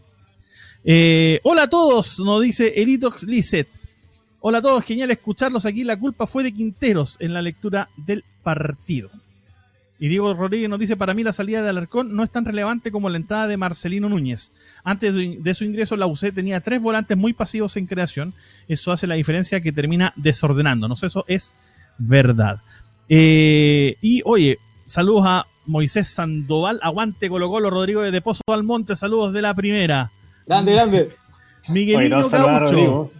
Eh, hola a todos, nos dice Elitox Lisset. Hola a todos, genial escucharlos aquí. La culpa fue de Quinteros en la lectura del partido. Y Diego Rodríguez nos dice, para mí la salida de Alarcón no es tan relevante como la entrada de Marcelino Núñez. Antes de su- ingreso la UC tenía tres volantes muy pasivos en creación. Eso hace la diferencia que termina desordenándonos. Eso es verdad. Eh, y oye, saludos a Moisés Sandoval. Aguante Colo Colo, Rodrigo de Pozo Almonte. Saludos de la primera. Grande, grande. A Gaucho.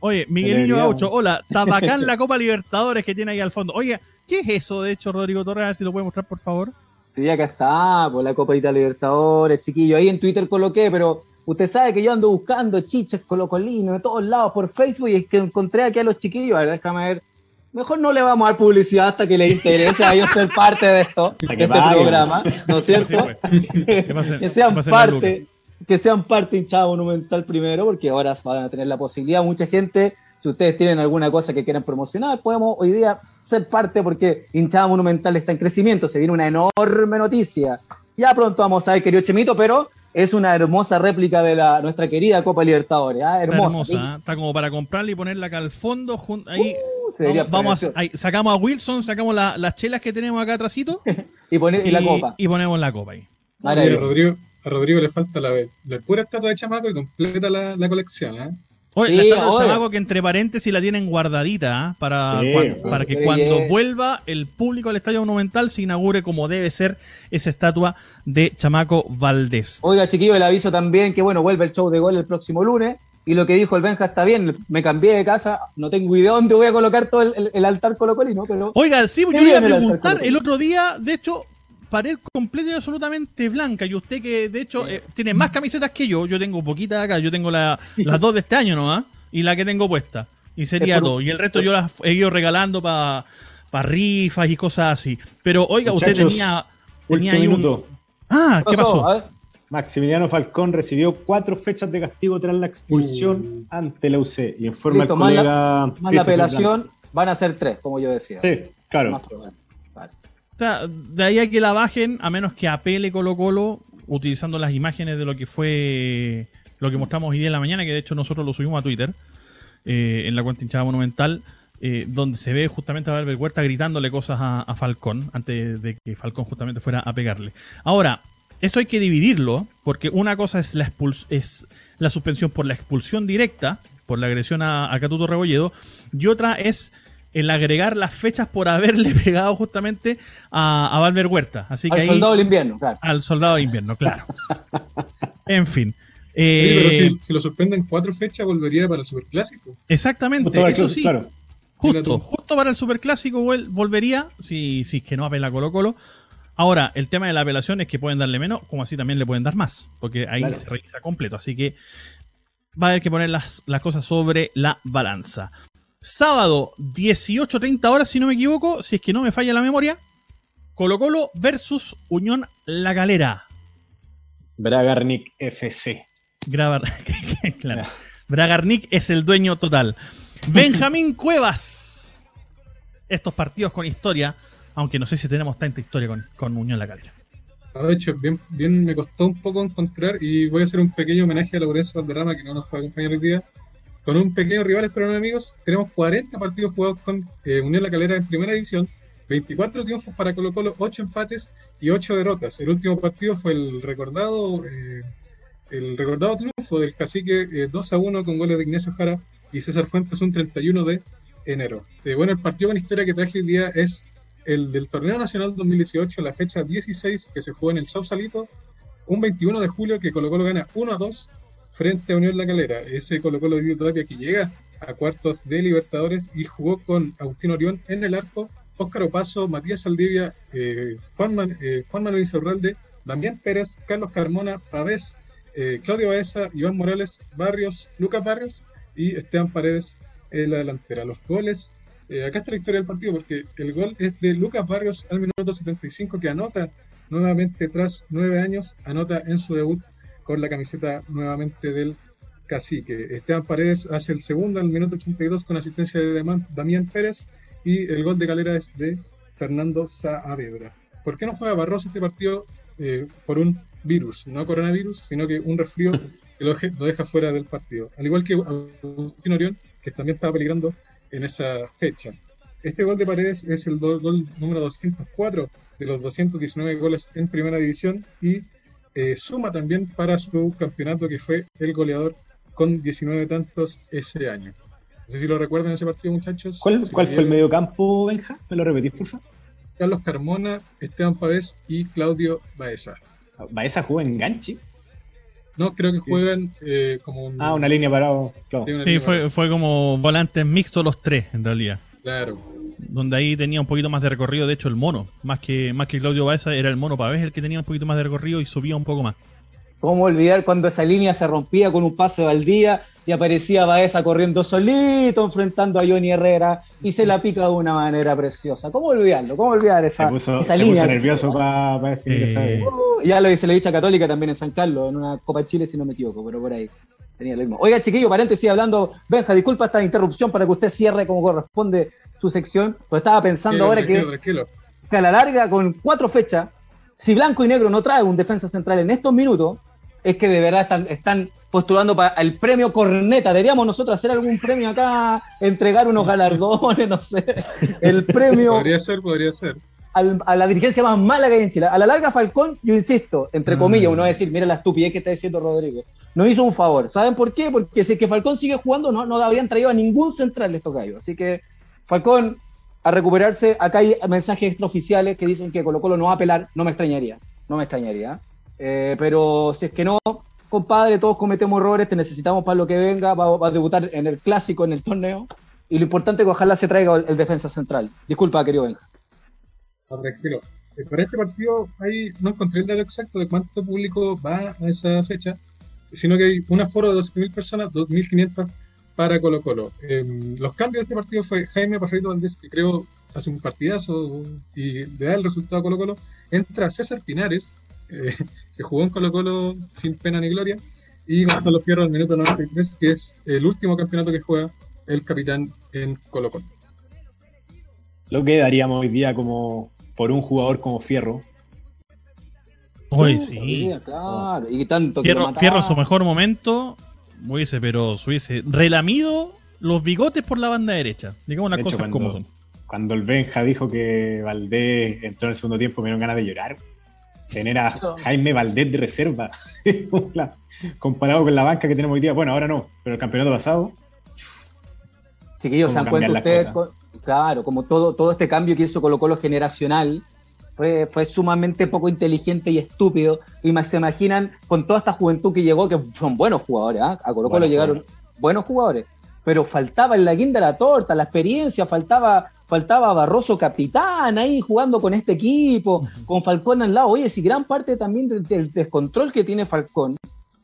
Oye, Deberíamos. Gaucho, hola, Tabacán la Copa Libertadores que tiene ahí al fondo. Oye, ¿qué es eso de hecho, Rodrigo Torres? A ver si lo puede mostrar, por favor. Sí, acá está, por la Copa Libertadores, chiquillo. Ahí en Twitter coloqué, pero usted sabe que yo ando buscando chiches colocolinos de todos lados por Facebook y es que encontré aquí a los chiquillos. A ver, déjame ver. Mejor no le vamos a dar publicidad hasta que les interese a ellos ser parte de esto, de este programa, ¿no es cierto? Sí, pues. Que pasen- que sean que parte, que sean parte hinchada monumental primero, porque ahora van a tener la posibilidad. Mucha gente, si ustedes tienen alguna cosa que quieran promocionar, podemos hoy día ser parte porque hinchada monumental está en crecimiento. Se viene una enorme noticia. Ya pronto vamos a ver, querido Chemito, pero es una hermosa réplica de la, nuestra querida Copa Libertadores. ¿ah? Está Hermosa. ¿eh? está como para comprarla y ponerla acá al fondo. jun- ahí, Uh, sería vamos, vamos a- ahí, sacamos a Wilson, sacamos la- las chelas que tenemos acá atrásito y, poner, y la copa. y ponemos la copa ahí. Oye. Rodrigo, a Rodrigo le falta la, la pura estatua de chamaco y completa la, la colección. ¿eh? Oye, Sí, la estatua oye. chamaco que entre paréntesis la tienen guardadita ¿ah? para, Sí, cuan- bueno. para que cuando vuelva el público al Estadio Monumental se inaugure como debe ser esa estatua de Chamaco Valdés. Oiga, chiquillo, el aviso también que bueno, vuelve el show de gol el próximo lunes. Y lo que dijo el Benja está bien, me cambié de casa, no tengo idea dónde voy a colocar todo el, el- el altar colocolino, pero Oiga, sí, yo le iba a el preguntar el otro día, de hecho, pared completa y absolutamente blanca. Y usted que de hecho eh, tiene más camisetas que yo, yo tengo poquitas acá, yo tengo la- las dos de este año nomás y la que tengo puesta. Y sería todo. Y el resto yo las he ido regalando para rifas y cosas así. Pero oiga, usted tenía, tenía ahí un... Ah, ¿qué pasó? Maximiliano Falcón recibió cuatro fechas de castigo tras la expulsión ante la UC. Y informa Listo, el más la- colega. más la Christopher apelación van a ser tres, como yo decía. Sí, claro. Más. O sea, de ahí a que la bajen, a menos que apele Colo Colo, utilizando las imágenes de lo que fue lo que mostramos hoy día en la mañana, que de hecho nosotros lo subimos a Twitter, eh, en la cuenta hinchada monumental, eh, donde se ve justamente a Valver Huerta gritándole cosas a, a Falcón, antes de que Falcón justamente fuera a pegarle. Ahora, esto hay que dividirlo, porque una cosa es la, es la suspensión por la expulsión directa, por la agresión a, a Catuto Rebolledo, y otra es el agregar las fechas por haberle pegado justamente a, a Valver Huerta. Así que Al ahí, soldado del invierno, claro. al soldado de invierno, claro. en fin. Oye, Eh, pero si, si lo suspenden cuatro fechas, volvería para el Superclásico. Exactamente, Justo para- eso sí. Claro. Justo, justo para el superclásico volvería, si, si es que no apela Colo Colo. Ahora, el tema de la apelación es que pueden darle menos, como así también le pueden dar más, porque ahí Claro. se revisa completo. Así que va a haber que poner las, las cosas sobre la balanza. Sábado, 18.30 horas, si no me equivoco, si es que no me falla la memoria. Colo Colo versus Unión La Galera. Bragarnik FC. Grabar, claro. Bragarnik es el dueño total. Benjamín Cuevas. Estos partidos con historia, aunque no sé si tenemos tanta historia con, con Unión La Calera. Ah, De hecho, bien, bien me costó un poco encontrar y voy a hacer un pequeño homenaje a Laurencio Valderrama, que no nos puede acompañar hoy día. Con un pequeño rival, pero no amigos, tenemos 40 partidos jugados con eh, Unión La Calera en primera división, 24 triunfos para Colo Colo, 8 empates y 8 derrotas. El último partido fue el recordado eh, el recordado triunfo del cacique eh, 2 a 1 con goles de Ignacio Jara y César Fuentes un 31 de enero. Eh, bueno, el partido con historia que traje hoy día es el del Torneo Nacional 2018, la fecha 16 que se jugó en el Sausalito, un 21 de julio que Colo Colo gana 1 a 2 frente a Unión La Calera. Ese Colo Colo de Tapia que llega a cuartos de Libertadores y jugó con Agustín Orión en el arco, Óscar Opaso, Matías Saldivia, eh, Juan, eh, Manuel Izarralde, Damián Pérez, Carlos Carmona, Pavés, eh, Claudio Baeza, Iván Morales, Barrios, Lucas Barrios y Esteban Paredes en la delantera. Los goles, eh, acá está la historia del partido porque el gol es de Lucas Barrios al minuto 75 que anota nuevamente tras nueve años, anota en su debut con la camiseta nuevamente del cacique. Esteban Paredes hace el segundo al minuto 82 con asistencia de Damián- Pérez y el gol de Calera es de Fernando Saavedra. ¿Por qué no juega Barroso este partido? Eh, por un virus, no coronavirus, sino que un resfrío que lo, lo deja fuera del partido. Al igual que Agustín Orión, que también estaba peligrando en esa fecha. Este gol de Paredes es el gol número 204 de los 219 goles en primera división y eh, suma también para su campeonato que fue el goleador con 19 tantos ese año. No sé si lo recuerdan ese partido, muchachos. ¿Cuál, Si cuál lo fue el vieron. mediocampo, Benja? ¿Me lo repetís, por favor? Carlos Carmona, Esteban Pavés y Claudio Baeza. Baeza jugó enganche. No, creo que juegan eh, como un... Ah, una línea parado. Claro. sí, una Sí, línea fue, fue como volantes mixtos los tres, en realidad. Claro. Donde ahí tenía un poquito más de recorrido, de hecho, el mono. Más que, más que Claudio Baeza, era el mono Pavés el que tenía un poquito más de recorrido y subía un poco más. ¿Cómo olvidar cuando esa línea se rompía con un pase de Valdía y aparecía Baeza corriendo solito enfrentando a Johnny Herrera y se la pica de una manera preciosa? ¿Cómo olvidarlo? ¿Cómo olvidar Se esa, puso, esa se línea? puso nervioso para definir Eh. Uh, ya lo dice la dicha católica también en San Carlos, en una Copa Chile, si no me equivoco, pero por ahí tenía lo mismo. Oiga, chiquillo, paréntesis hablando, Benja, disculpa esta interrupción para que usted cierre como corresponde su sección, pero estaba pensando Tranquilo, ahora que tranquilo, tranquilo. que a la larga, con cuatro fechas, si Blanco y Negro no trae un defensa central en estos minutos, es que de verdad están, están postulando para el premio Corneta. Deberíamos nosotros hacer algún premio acá, entregar unos galardones, no sé. El premio Podría ser, podría ser. Al- a la dirigencia más mala que hay en Chile. A la larga, Falcón, yo insisto, entre Mm. comillas, uno va a decir, mira la estupidez que está diciendo Rodrigo. Nos hizo un favor. ¿Saben por qué? Porque si es que Falcón sigue jugando, no, no habían traído a ningún central estos gallos. Así que, Falcón, a recuperarse. Acá hay mensajes extraoficiales que dicen que Colo Colo no va a apelar. No me extrañaría. No me extrañaría. Eh, pero si es que no, compadre, todos cometemos errores, te necesitamos para lo que venga. Va, va a debutar en el clásico, en el torneo. Y lo importante es que ojalá se traiga el, el defensa central. Disculpa, querido Benja. Ah, tranquilo. Eh, Para este partido ahí no encontré el dato exacto de cuánto público va a esa fecha, sino que hay un aforo de 12.000 personas, 2.500 para Colo Colo. Eh, los cambios de este partido fue Jaime Pajarito Valdés, que creo hace un partidazo y le da el resultado a Colo Colo. Entra César Pinares, eh, que jugó en Colo Colo sin pena ni gloria, y Gonzalo Fierro al minuto 93, que es el último campeonato que juega el capitán en Colo Colo. Lo que daríamos hoy día como por un jugador como Fierro. Hoy sí. Claro, y tanto que Fierro, mataba. Fierro en su mejor momento, hubiese, pero se hubiese relamido los bigotes por la banda derecha. Digamos las De hecho, cosas cuando- como son. Cuando el Benja dijo que Valdés entró en el segundo tiempo, me dieron ganas de llorar. Tener a Jaime Valdés de reserva, comparado con la banca que tenemos hoy día. Bueno, ahora no, pero el campeonato pasado, Chiquillos, se dan cuenta ustedes, con- claro, como todo, todo este cambio que hizo Colo Colo generacional fue, fue sumamente poco inteligente y estúpido. Y más se imaginan con toda esta juventud que llegó, que son buenos jugadores, ¿ah? a Colo Colo llegaron buenos jugadores, pero faltaba en la guinda la torta, la experiencia, faltaba, faltaba Barroso capitán ahí jugando con este equipo, con Falcón al lado. Oye, si gran parte también del, del descontrol que tiene Falcón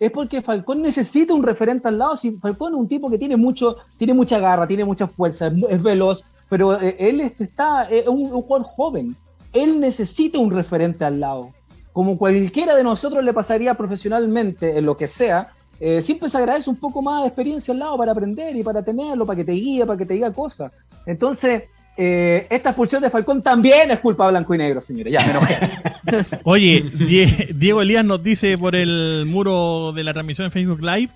es porque Falcón necesita un referente al lado. Si Falcón es un tipo que tiene mucho, tiene mucha garra, tiene mucha fuerza, es, es veloz, pero eh, él está es un, jugador joven. Él necesita un referente al lado. Como cualquiera de nosotros le pasaría profesionalmente en lo que sea, eh, siempre se agradece un poco más de experiencia al lado para aprender y para tenerlo, para que te guíe, para que te diga cosas. Entonces, eh, esta expulsión de Falcón también es culpa blanco y negro, señores. Ya, me enojé. Oye, Die- Diego Elías nos dice por el muro de la transmisión en Facebook Live,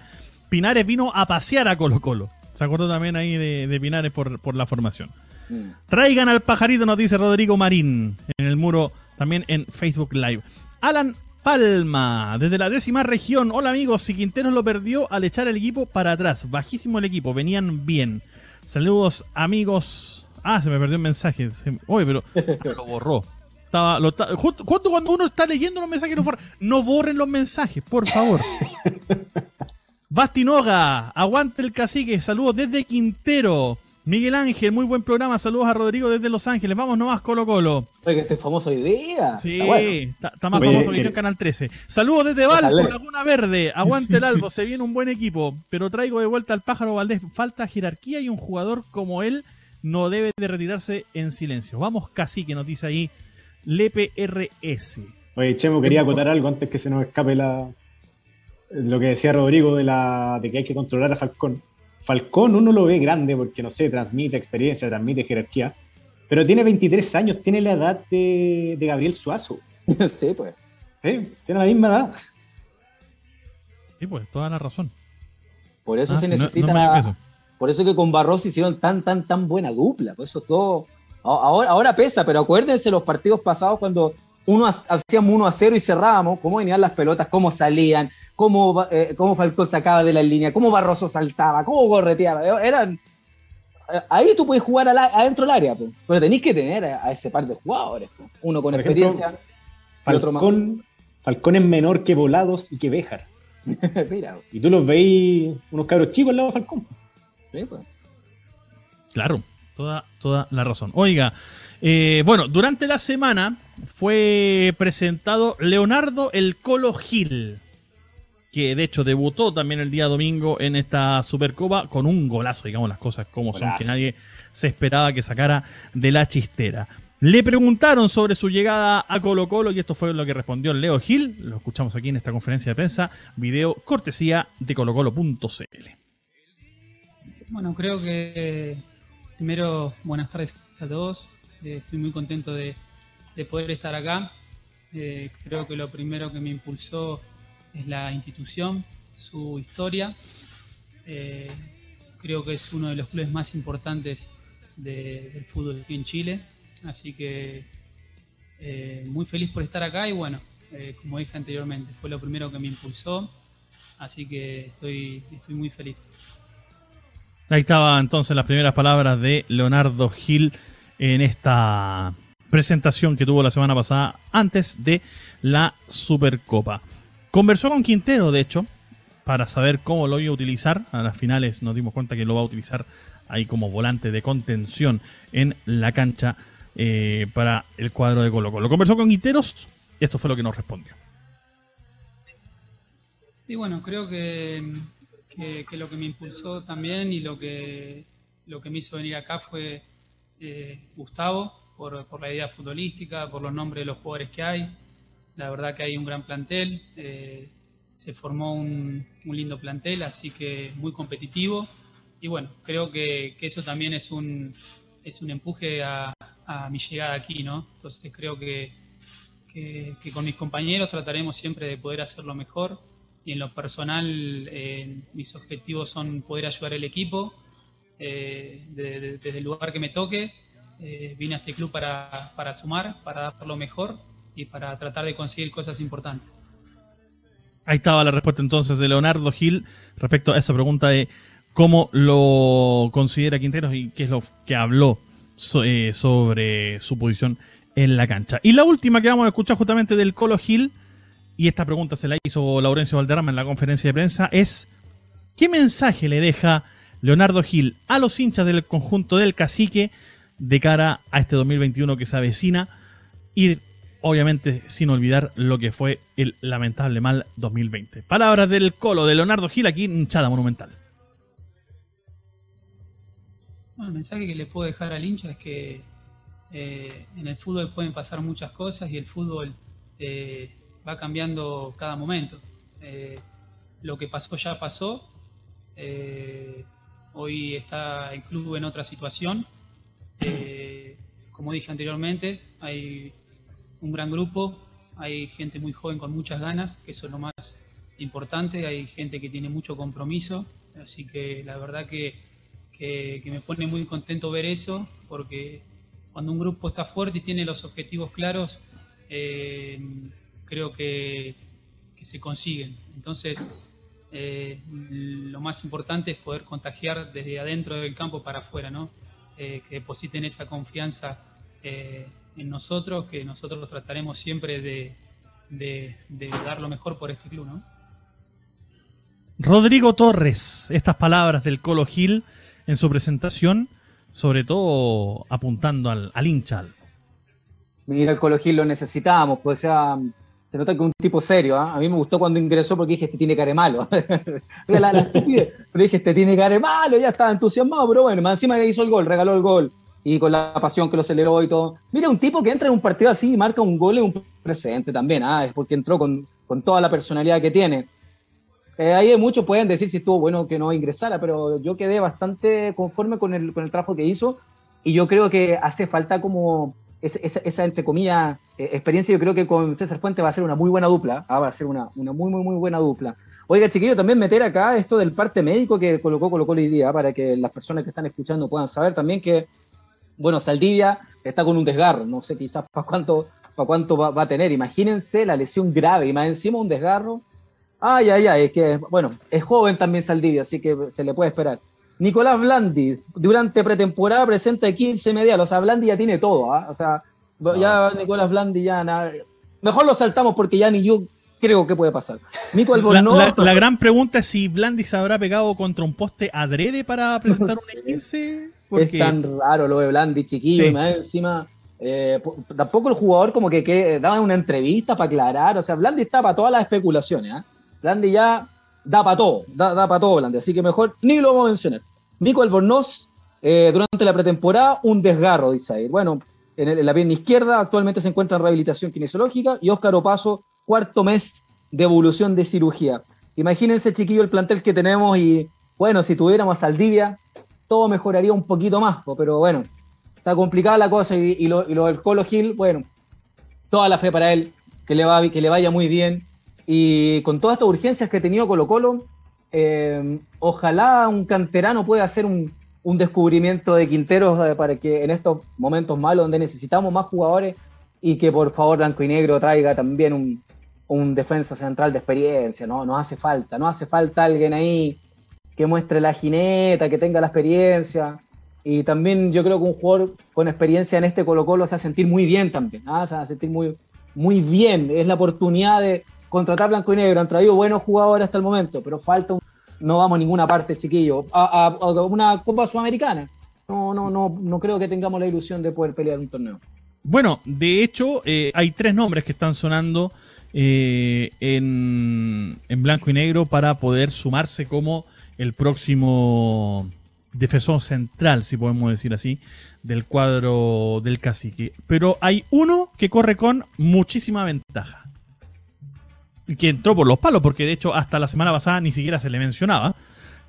Pinares vino a pasear a Colo Colo. Se acordó también ahí de, Pinares por la formación. Mm. Traigan al pajarito, nos dice Rodrigo Marín en el muro también en Facebook Live. Alan Palma, desde la décima región. Hola amigos, si Quinteros lo perdió al echar el equipo para atrás. Bajísimo el equipo, venían bien. Saludos amigos. Ah, se me perdió un mensaje. Se- Oye, pero lo borró. Estaba, lo justo, justo cuando uno está leyendo los mensajes, no, no borren los mensajes, por favor. Bastinoga, aguante el cacique, saludos desde Quintero. Miguel Ángel, muy buen programa, saludos a Rodrigo desde Los Ángeles. Vamos nomás, Colo Colo. Oye, que estoy famoso hoy día. Sí, Está bueno. está, está más Oye, famoso que que- yo en Canal 13. Saludos desde Valpo, Ojalá. Laguna Verde. Aguante el Albo, se viene un buen equipo. Pero traigo de vuelta al pájaro Valdés. Falta jerarquía y un jugador como él no debe de retirarse en silencio. Vamos, cacique, nos dice ahí Lepe RS. Oye, Chemo, quería acotar algo antes que se nos escape la lo que decía Rodrigo de la de que hay que controlar a Falcón. Falcón uno lo ve grande porque, no sé, transmite experiencia, transmite jerarquía, pero tiene 23 años, tiene la edad de, de Gabriel Suazo. sí, pues. ¿sí? Tiene la misma edad. Sí, pues, toda la razón. Por eso Ah, se no- no necesita. eso. por eso que con Barroso hicieron tan, tan, tan buena dupla. Por esos dos. a- Ahora, ahora pesa, pero acuérdense los partidos pasados cuando uno ha- hacíamos 1 a 0 y cerrábamos, cómo venían las pelotas, cómo salían, cómo, eh, cómo Falcón sacaba de la línea, cómo Barroso saltaba, cómo correteaba. Eran. eh, Ahí tú puedes jugar al a- adentro del área, pues. pero tenéis que tener a, a ese par de jugadores. pues. Uno con Por ejemplo, experiencia y otro más. Falcón, Falcón es menor que Volados y que Béjar. Mira, Y tú los veis unos cabros chicos al lado de Falcón. sí, pues. Claro, toda, toda la razón. Oiga, eh, bueno, durante la semana fue presentado Leonardo el Colo Gil, que de hecho debutó también el día domingo en esta Supercopa con un golazo, digamos las cosas como son, que nadie se esperaba que sacara de la chistera. Le preguntaron sobre su llegada a Colo Colo y esto fue lo que respondió Leo Gil. Lo escuchamos aquí en esta conferencia de prensa, video cortesía de colocolo.cl. Bueno, creo que primero buenas tardes a todos. Eh, estoy muy contento de, de poder estar acá. Eh, creo que lo primero que me impulsó es la institución, su historia. Eh, creo que es uno de los clubes más importantes de- del fútbol aquí en Chile. Así que eh, muy feliz por estar acá y bueno, eh, como dije anteriormente, fue lo primero que me impulsó, así que estoy, estoy muy feliz. Ahí estaba entonces las primeras palabras de Leonardo Gil en esta presentación que tuvo la semana pasada antes de la Supercopa. Conversó con Quintero, de hecho, para saber cómo lo iba a utilizar. A las finales nos dimos cuenta que lo va a utilizar ahí como volante de contención en la cancha eh, para el cuadro de Colo Colo. Conversó con Quinteros y esto fue lo que nos respondió. Sí, bueno, creo que, que, lo que me impulsó también y lo que, lo que me hizo venir acá fue eh, Gustavo, por, por, la idea futbolística, por los nombres de los jugadores que hay. La verdad que hay un gran plantel, eh, se formó un, un, lindo plantel, así que muy competitivo. Y bueno, creo que, que eso también es un, es un empuje a, a, mi llegada aquí, ¿no? Entonces creo que, que, que, con mis compañeros trataremos siempre de poder hacerlo mejor. Y en lo personal, eh, mis objetivos son poder ayudar al equipo eh, de, de, desde el lugar que me toque eh, vine a este club para, para, sumar, para dar lo mejor y para tratar de conseguir cosas importantes. Ahí estaba la respuesta entonces de Leonardo Gil respecto a esa pregunta de cómo lo considera Quinteros y qué es lo que habló eh, sobre su posición en la cancha. Y la última que vamos a escuchar justamente del Colo Gil, y esta pregunta se la hizo Laurencio Valderrama en la conferencia de prensa, es ¿qué mensaje le deja Leonardo Gil a los hinchas del conjunto del cacique de cara a este 2021 que se avecina y obviamente sin olvidar lo que fue el lamentable mal 2020. Palabras del colo de Leonardo Gil aquí en Chada Monumental. Bueno, el mensaje que le puedo dejar al hincha es que eh, en el fútbol pueden pasar muchas cosas y el fútbol eh, va cambiando cada momento. Eh, lo que pasó ya pasó. Hoy está el club en otra situación como dije anteriormente, hay un gran grupo, hay gente muy joven con muchas ganas, que eso es lo más importante, hay gente que tiene mucho compromiso, así que la verdad que, que, me pone muy contento ver eso, porque cuando un grupo está fuerte y tiene los objetivos claros, eh, creo que, que, se consiguen. Entonces, eh, lo más importante es poder contagiar desde adentro del campo para afuera, ¿no? eh, que depositen esa confianza en nosotros, que nosotros trataremos siempre de, de, de, dar lo mejor por este club, ¿no? Rodrigo Torres, estas palabras del Colo Gil en su presentación, sobre todo apuntando al, al hincha. Mira, el Colo Gil lo necesitábamos, pues sea, se nota que es un tipo serio. ¿eh? A mí me gustó cuando ingresó porque dije, este tiene cara malo. la, la pero dije, este tiene cara malo, ya estaba entusiasmado, pero bueno, más encima hizo el gol, regaló el gol. Y con la pasión que lo celebró y todo. Mira, un tipo que entra en un partido así y marca un gol es un presente también, ¿ah? es porque entró con, con toda la personalidad que tiene. Eh, ahí muchos pueden decir si estuvo bueno que no ingresara, pero yo quedé bastante conforme con el, con el trabajo que hizo y yo creo que hace falta como esa, esa, esa entre comillas, eh, experiencia, yo creo que con César Fuente va a ser una muy buena dupla, ¿ah? va a ser una, una muy, muy, muy buena dupla. Oiga, chiquillo, también meter acá esto del parte médico que colocó colocó hoy día, para que las personas que están escuchando puedan saber también que, bueno, Saldivia está con un desgarro, no sé quizás para cuánto, para cuánto va, va, a tener. Imagínense la lesión grave y más encima un desgarro. Ay, ay, ay, es que, bueno, es joven también Saldivia, así que se le puede esperar. Nicolás Blandi, durante pretemporada presenta 15 medial, o sea, Blandi ya tiene todo. ¿eh? o sea, no. ya Nicolás Blandi ya nada. Mejor lo saltamos porque ya ni yo creo que puede pasar. Nico Albornoz, la, la, la, gran pregunta es si Blandi se habrá pegado contra un poste adrede para presentar un 15. Porque... Es tan raro lo de Blandi, chiquillo, sí. y más encima. Eh, tampoco el jugador como que, que daba una entrevista para aclarar, o sea, Blandi está para todas las especulaciones, ¿eh? Blandi ya da para todo, da, da para todo Blandi, así que mejor ni lo vamos a mencionar. Mico Albornoz, eh, durante la pretemporada, un desgarro, dice ahí. Bueno, en, el, en, la pierna izquierda actualmente se encuentra en rehabilitación kinesiológica y Óscar Opaso, cuarto mes de evolución de cirugía. Imagínense, chiquillo, el plantel que tenemos y, bueno, si tuviéramos a Saldivia, todo mejoraría un poquito más, pero bueno, está complicada la cosa y, lo, y lo del Colo Gil, bueno, toda la fe para él, que le, va, que le vaya muy bien. Y con todas estas urgencias que ha tenido Colo Colo, eh, ojalá un canterano pueda hacer un, un descubrimiento de Quinteros eh, para que en estos momentos malos donde necesitamos más jugadores y que por favor Blanco y Negro traiga también un, un defensa central de experiencia, ¿no? No hace falta, no hace falta alguien ahí que muestre la jineta, que tenga la experiencia. Y también yo creo que un jugador con experiencia en este Colo Colo se va a sentir muy bien también, ¿ah? se va a sentir muy, muy bien. Es la oportunidad de contratar Blanco y Negro. Han traído buenos jugadores hasta el momento, pero falta un... No vamos a ninguna parte, chiquillo. A, una Copa Sudamericana. No, no, no, no creo que tengamos la ilusión de poder pelear un torneo. Bueno, de hecho, eh, hay tres nombres que están sonando eh, en, en blanco y negro para poder sumarse como el próximo defensor central, si podemos decir así, del cuadro del cacique. Pero hay uno que corre con muchísima ventaja. Y que entró por los palos, porque de hecho hasta la semana pasada ni siquiera se le mencionaba,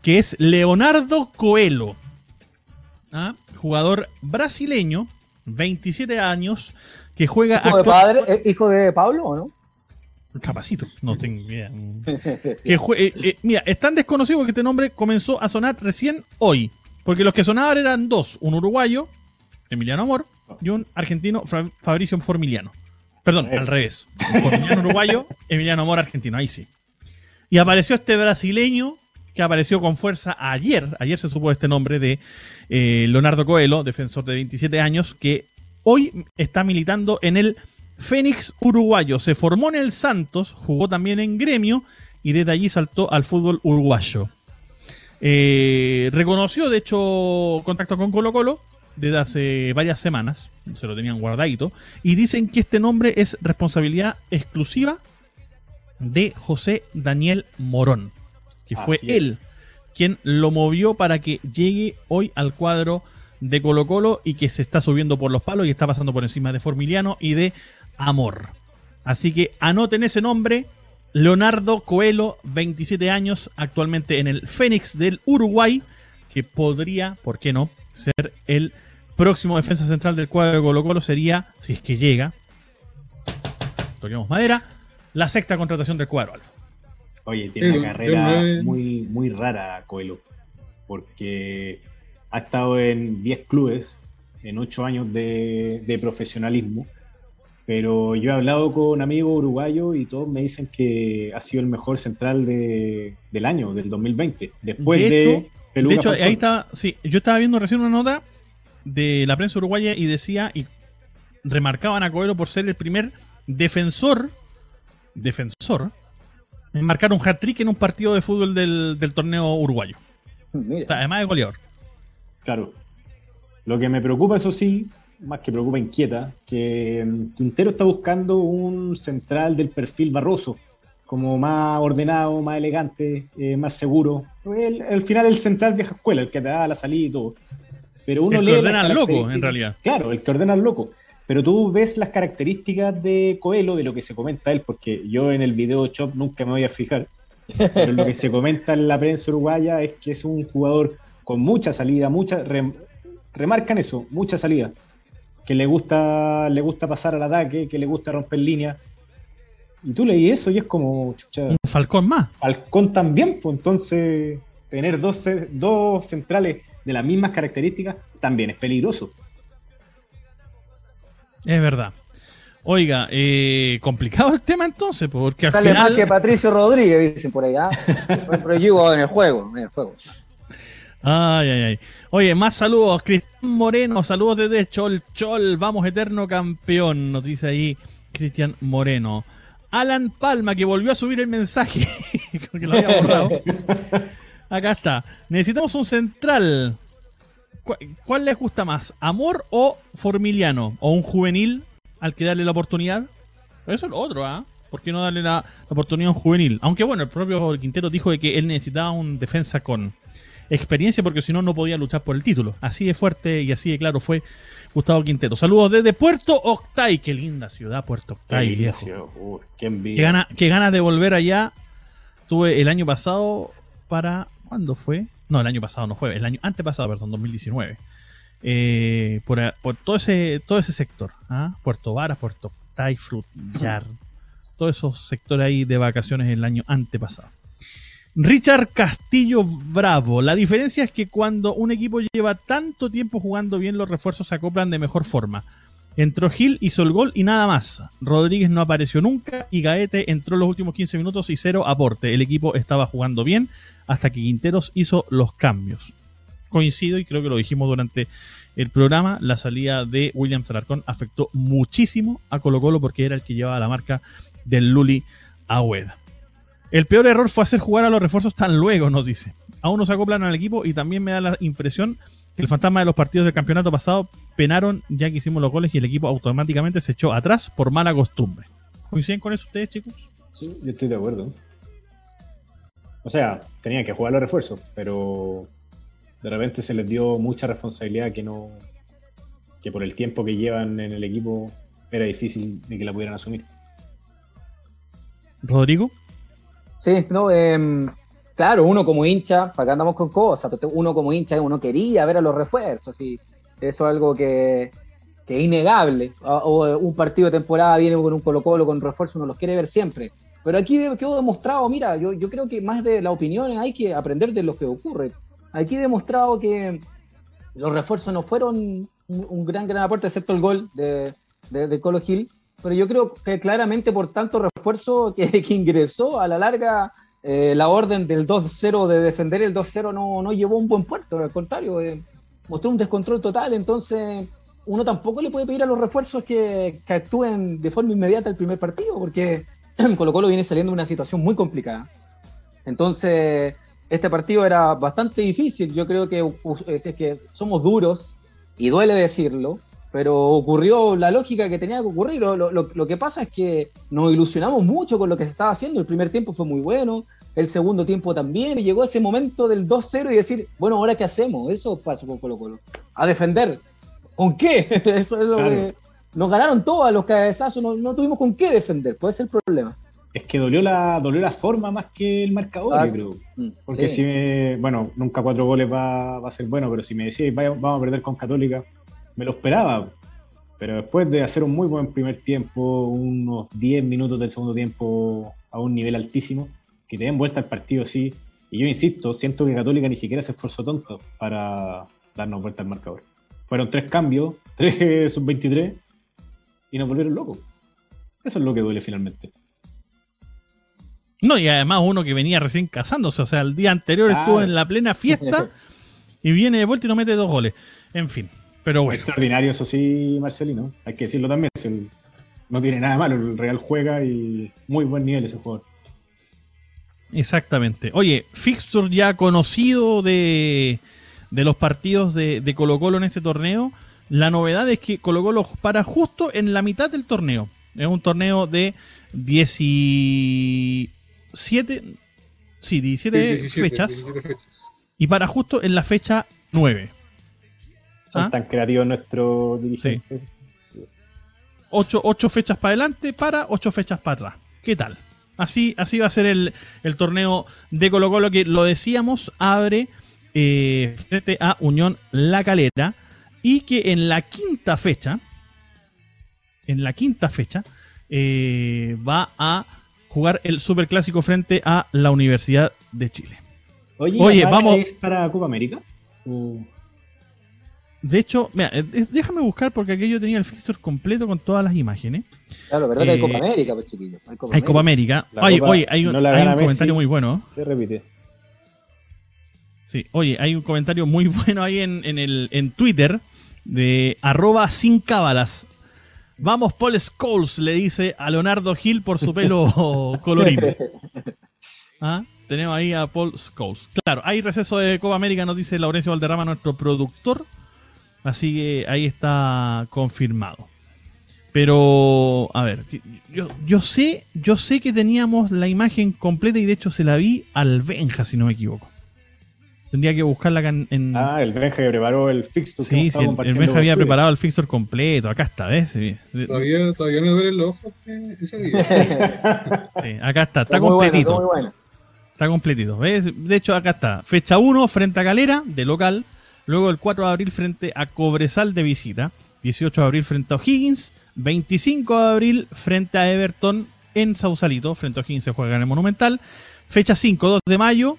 que es Leonardo Coelho. ¿Ah? Jugador brasileño, 27 años, que juega ¿Hijo de, padre, ¿Hijo de Pablo o no? Capacito, no tengo idea. Que eh, eh, mira, es tan desconocido que este nombre comenzó a sonar recién hoy. Porque los que sonaban eran dos: un uruguayo, Emiliano Amor, y un argentino, Fra- Fabricio Formiliano. Perdón, al revés. Formiliano uruguayo, Emiliano Amor argentino, ahí sí. Y apareció este brasileño que apareció con fuerza ayer. Ayer se supo este nombre de eh, Leonardo Coelho, defensor de 27 años, que hoy está militando en el Fénix uruguayo. Se formó en el Santos, jugó también en Gremio y desde allí saltó al fútbol uruguayo. Eh, reconoció, de hecho, contacto con Colo Colo desde hace varias semanas, se lo tenían guardadito, y dicen que este nombre es responsabilidad exclusiva de José Daniel Morón, que fue es. él quien lo movió para que llegue hoy al cuadro de Colo Colo y que se está subiendo por los palos y está pasando por encima de Formiliano y de Amor. Así que anoten ese nombre, Leonardo Coelho, 27 años, actualmente en el Fénix del Uruguay, que podría, ¿por qué no?, ser el próximo defensa central del cuadro de Colo Colo, sería, si es que llega, toquemos madera, la sexta contratación del cuadro, Alfa. Oye, tiene Sí, una carrera muy, muy rara, Coelho, porque ha estado en 10 clubes, en 8 años de, de profesionalismo, pero yo he hablado con amigos uruguayos y todos me dicen que ha sido el mejor central de- del año, del 2020, después De de, hecho- Peluca De hecho, ahí está, sí, yo estaba viendo recién una nota de la prensa uruguaya y decía, y remarcaban a Coelho por ser el primer defensor, defensor, en marcar un hat-trick en un partido de fútbol del, del torneo uruguayo. Mira. además de goleador. Claro. Lo que me preocupa, eso sí, más que preocupa, inquieta, que mm, Quintero está buscando un central del perfil Barroso, como más ordenado, más elegante, eh, más seguro. El- al final el central vieja escuela, el que te da la salida y todo. Pero uno El que lee ordena al loco, en realidad. Claro, el que ordena al loco. Pero tú ves las características de Coelho, de lo que se comenta él, porque yo en el video Chop nunca me voy a fijar. Pero lo que se comenta en la prensa uruguaya es que es un jugador con mucha salida, mucha rem- remarcan eso, mucha salida. Que le gusta, le gusta pasar al ataque, que le gusta romper líneas. Y tú leí eso y es como, chucha, Un Falcón más. Falcón también, pues entonces tener dos, dos centrales de las mismas características también es peligroso. Es verdad. Oiga, eh, complicado el tema entonces, porque al Sale más final... que Patricio Rodríguez, dicen por ahí. ¿ah? Pero yo en el juego, en el juego. Ay, ay, ay. Oye, más saludos. Cristian Moreno, saludos desde Chol Chol. Vamos, eterno campeón. Nos dice ahí Cristian Moreno. Alan Palma, que volvió a subir el mensaje. que lo había borrado. Acá está. Necesitamos un central. ¿Cu- ¿Cuál les gusta más? ¿Amor o Formiliano? ¿O un juvenil al que darle la oportunidad? Eso es lo otro, ¿ah? ¿Por qué no darle la, la oportunidad a un juvenil? Aunque bueno, el propio Quintero dijo de que él necesitaba un defensa con experiencia porque si no, no podía luchar por el título. Así de fuerte y así de claro fue Gustavo Quintero. Saludos desde Puerto Octay. Qué linda ciudad, Puerto Octay, viejo. Uy, qué Qué, envidia. gana, qué ganas de volver allá. Tuve el año pasado para. ¿Cuándo fue? No, el año pasado no fue. El año antepasado, perdón, 2019. Eh, por, por todo ese todo ese sector. ¿ah? Puerto Varas, Puerto Octay, Frutillar. Todos esos sectores ahí de vacaciones el año antepasado. Richard Castillo Bravo. La diferencia es que cuando un equipo lleva tanto tiempo jugando bien, los refuerzos se acoplan de mejor forma. Entró Gil, hizo el gol y nada más. Rodríguez no apareció nunca y Gaete entró en los últimos 15 minutos y cero aporte. El equipo estaba jugando bien hasta que Quinteros hizo los cambios. Coincido y creo que lo dijimos durante el programa, la salida de William Alarcón afectó muchísimo a Colo Colo porque era el que llevaba la marca del Luli Agüeda. El peor error fue hacer jugar a los refuerzos tan luego, nos dice. Aún no se acoplan al equipo y también me da la impresión que el fantasma de los partidos del campeonato pasado penaron ya que hicimos los goles y el equipo automáticamente se echó atrás por mala costumbre. ¿Coinciden con eso ustedes, chicos? Sí, yo estoy de acuerdo. O sea, tenían que jugar los refuerzos, pero de repente se les dio mucha responsabilidad que no que por el tiempo que llevan en el equipo era difícil de que la pudieran asumir. Rodrigo. Sí, no, em, claro, uno como hincha, para que andamos con cosas, uno como hincha, uno quería ver a los refuerzos, y eso es algo que, que es innegable. O, un partido de temporada viene con un Colo Colo con refuerzo, uno los quiere ver siempre. Pero aquí quedó demostrado, mira, yo, yo creo que más de la opinión hay que aprender de lo que ocurre. Aquí he demostrado que los refuerzos no fueron un, gran, gran aporte, excepto el gol de, de, Colo Gil. Pero yo creo que claramente por tanto refuerzo que, ingresó, a la larga eh, la orden del 2-0 de defender el 2-0 no, no llevó un buen puerto, al contrario, eh, mostró un descontrol total. Entonces, uno tampoco le puede pedir a los refuerzos que, que actúen de forma inmediata el primer partido, porque Colo Colo viene saliendo de una situación muy complicada. Entonces, este partido era bastante difícil. Yo creo que, es que somos duros, y duele decirlo, pero ocurrió la lógica que tenía que ocurrir. Lo, lo, que pasa es que nos ilusionamos mucho con lo que se estaba haciendo. El primer tiempo fue muy bueno, el segundo tiempo también, y llegó ese momento del 2-0 y decir, bueno, ¿ahora qué hacemos? Eso pasó con Colo Colo. A defender. ¿Con qué? Eso es lo que... Nos ganaron todos a los cabezazos, no, no tuvimos con qué defender, puede ser el problema. Es que dolió la, dolió la forma más que el marcador, yo creo. Mm, Porque si me, bueno, nunca cuatro goles va, va, a ser bueno, pero si me decís, vamos a perder con Católica, me lo esperaba. Pero después de hacer un muy buen primer tiempo, unos 10 minutos del segundo tiempo a un nivel altísimo, que te den vuelta al partido así. Y yo insisto, siento que Católica ni siquiera se esforzó tonto para darnos vuelta al marcador. Fueron tres cambios, tres sub-23, y nos volvieron locos. Eso es lo que duele finalmente. No, y además uno que venía recién casándose, o sea, el día anterior estuvo en la plena fiesta y viene de vuelta y no mete dos goles. En fin, pero bueno. Extraordinario, eso sí, Marcelino. Hay que decirlo también. no tiene nada malo, el Real juega y muy buen nivel ese jugador. Exactamente. Oye, fixture ya conocido de, de los partidos de, de Colo Colo en este torneo. La novedad es que Colo Colo para justo en la mitad del torneo. Es un torneo de 10 17, sí, 17, fechas, Y para justo en la fecha 9. Son ¿Ah? tan creativos nuestros dirigentes. 8, fechas para adelante para 8 fechas para atrás. ¿Qué tal? Así, así va a ser el, torneo de Colo Colo que lo decíamos, abre eh, frente a Unión La Calera y que en la quinta fecha, en la quinta fecha, eh, va a jugar el Superclásico frente a la Universidad de Chile. Oye, vamos. ¿Es para Copa América? De hecho, mira, eh, déjame buscar porque aquí yo tenía el fixture completo con todas las imágenes. Claro, ¿verdad que hay Copa eh, América, pues chiquillo? Hay Copa América. Oye, oye, hay un, comentario muy bueno. Se repite. Sí, oye, hay un comentario muy bueno ahí en, en, el, en Twitter de arroba sin cábalas. Vamos, Paul Scholes, le dice a Leonardo Gil por su pelo colorido. ¿Ah? Tenemos ahí a Paul Scholes. Claro, hay receso de Copa América, nos dice Laurencio Valderrama, nuestro productor. Así que ahí está confirmado. Pero, a ver, yo, yo, sé, yo sé que teníamos la imagen completa y de hecho se la vi al Benja, si no me equivoco. Tendría que buscarla acá en, Ah, el Benja que preparó el fixture. Sí, sí, el, Benja había preparado el fixture completo. Acá está, ¿ves? Todavía, todavía me duele el ojo ese día. sí, acá está, está, completito. Está completito. ¿ves? De hecho, acá está. Fecha 1 frente a Galera, de local. Luego el 4 de abril frente a Cobresal de visita. 18 de abril frente a O'Higgins. 25 de abril frente a Everton en Sausalito. Frente a O'Higgins se juega en el Monumental. Fecha 5, 2 de mayo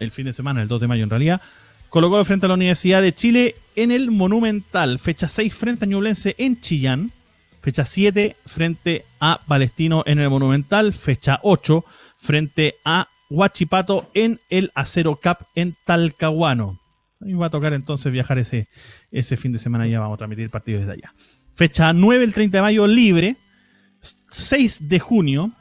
el fin de semana, el 2 de mayo en realidad. Colocó frente a la Universidad de Chile en el Monumental. Fecha 6 frente a Ñublense en Chillán. Fecha 7 frente a Palestino en el Monumental. Fecha 8 frente a Huachipato en el Acero Cup en Talcahuano. Ahí va a tocar entonces viajar ese, ese fin de semana. Ya vamos a transmitir partidos desde allá. Fecha 9, el 30 de mayo, libre. 6 de junio,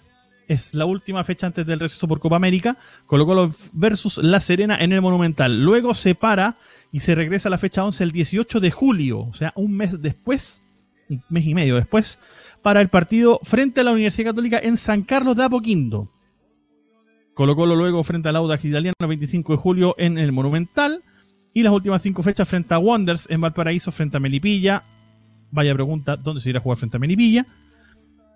es la última fecha antes del receso por Copa América. Colo Colo versus La Serena en el Monumental. Luego se para y se regresa a la fecha 11 el 18 de julio, o sea, un mes después, un mes y medio después, para el partido frente a la Universidad Católica en San Carlos de Apoquindo. Colo Colo luego frente al Audax Italiano el 25 de julio en el Monumental. Y las últimas cinco fechas frente a Wonders en Valparaíso, frente a Melipilla. Vaya pregunta, ¿dónde se irá a jugar frente a Melipilla?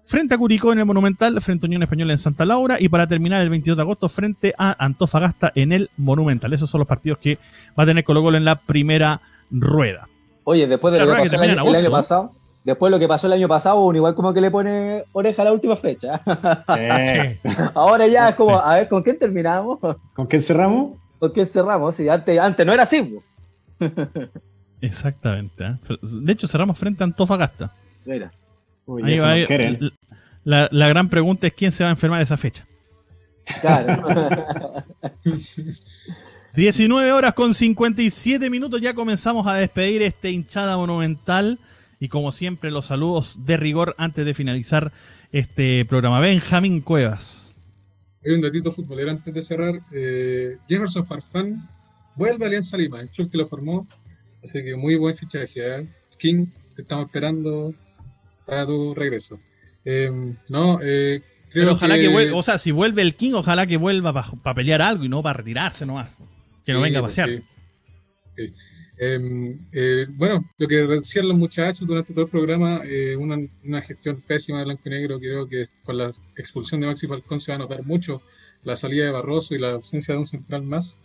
Frente a Curicó en el Monumental, frente a Unión Española en Santa Laura y para terminar el 22 de agosto frente a Antofagasta en el Monumental. Esos son los partidos que va a tener Colo Colo en la primera rueda. Oye, después de La lo que pasó el año, el pasado, después de lo que pasó el año pasado, uno igual como que le pone oreja a la última fecha. Eh, Ahora ya es como, a ver, ¿con quién terminamos? ¿Con quién cerramos? ¿Con quién cerramos? Sí, antes, antes no era así. Exactamente. ¿eh? De hecho, cerramos frente a Antofagasta. Mira. Uy, Ahí va, ahí- la, la gran pregunta es quién se va a enfermar esa fecha. Claro. 19 horas con 57 minutos ya comenzamos a despedir este hinchada monumental y como siempre los saludos de rigor antes de finalizar este programa. Benjamín Cuevas. Hay un datito futbolero antes de cerrar. Eh, Jefferson Farfán vuelve a Alianza Lima, el club que lo formó. Así que muy buen fichaje. ¿eh? King, te estamos esperando para tu regreso. Eh, no, eh, creo Pero ojalá que, que vuelva, o sea, si vuelve el King, ojalá que vuelva para pelear algo y no para retirarse nomás. Que no Sí, venga a pues, pasear. sí. Sí. Eh, eh, bueno, lo que decían los muchachos durante todo el programa, eh, una, una gestión pésima de Blanco y Negro, creo que con la expulsión de Maxi Falcón se va a notar mucho la salida de Barroso y la ausencia de un central más,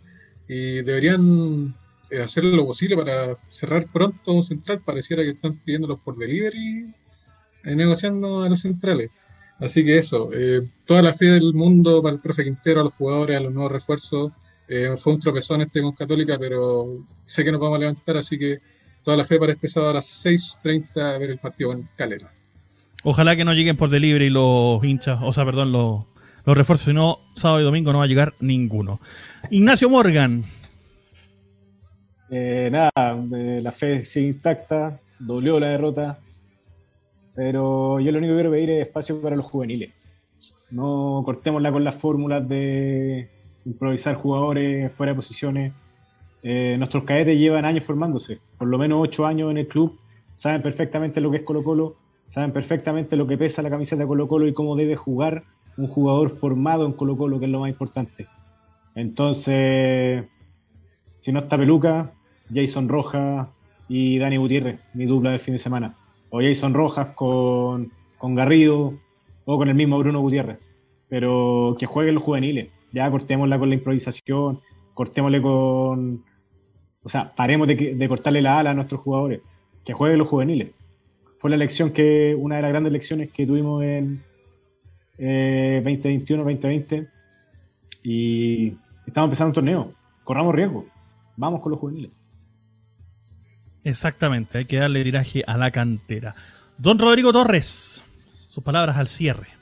y deberían eh, hacer lo posible para cerrar pronto un central, pareciera que están pidiéndolos por delivery, negociando a los centrales. Así que eso, toda la fe del mundo para el profe Quintero, a los jugadores, a los nuevos refuerzos, eh, fue un tropezón este con Católica, pero sé que nos vamos a levantar, así que toda la fe para este sábado a las 6.30 a ver el partido en Calera. Ojalá que no lleguen por delivery los hinchas, o sea, perdón, los, los refuerzos, si no, sábado y domingo no va a llegar ninguno. Ignacio Morgan. Eh, nada, eh, la fe sigue intacta, dolió la derrota, pero yo lo único que quiero pedir es espacio para los juveniles. No cortémosla con las fórmulas de improvisar jugadores fuera de posiciones. Eh, nuestros cadetes llevan años formándose, por lo menos ocho años en el club, saben perfectamente lo que es Colo Colo, saben perfectamente lo que pesa la camiseta de Colo Colo y cómo debe jugar un jugador formado en Colo Colo, que es lo más importante. Entonces, si no está Peluca, Jason Rojas y Dani Gutiérrez, mi dupla del fin de semana. O Jason Rojas con, con Garrido o con el mismo Bruno Gutiérrez. Pero que jueguen los juveniles. Ya cortémosla con la improvisación, cortémosle con. O sea, paremos de, de cortarle la ala a nuestros jugadores. Que jueguen los juveniles. Fue la elección que, una de las grandes elecciones que tuvimos en eh, 2021-2020. Y estamos empezando un torneo. Corramos riesgo. Vamos con los juveniles. Exactamente, hay que darle tiraje a la cantera. Don Rodrigo Torres, sus palabras al cierre.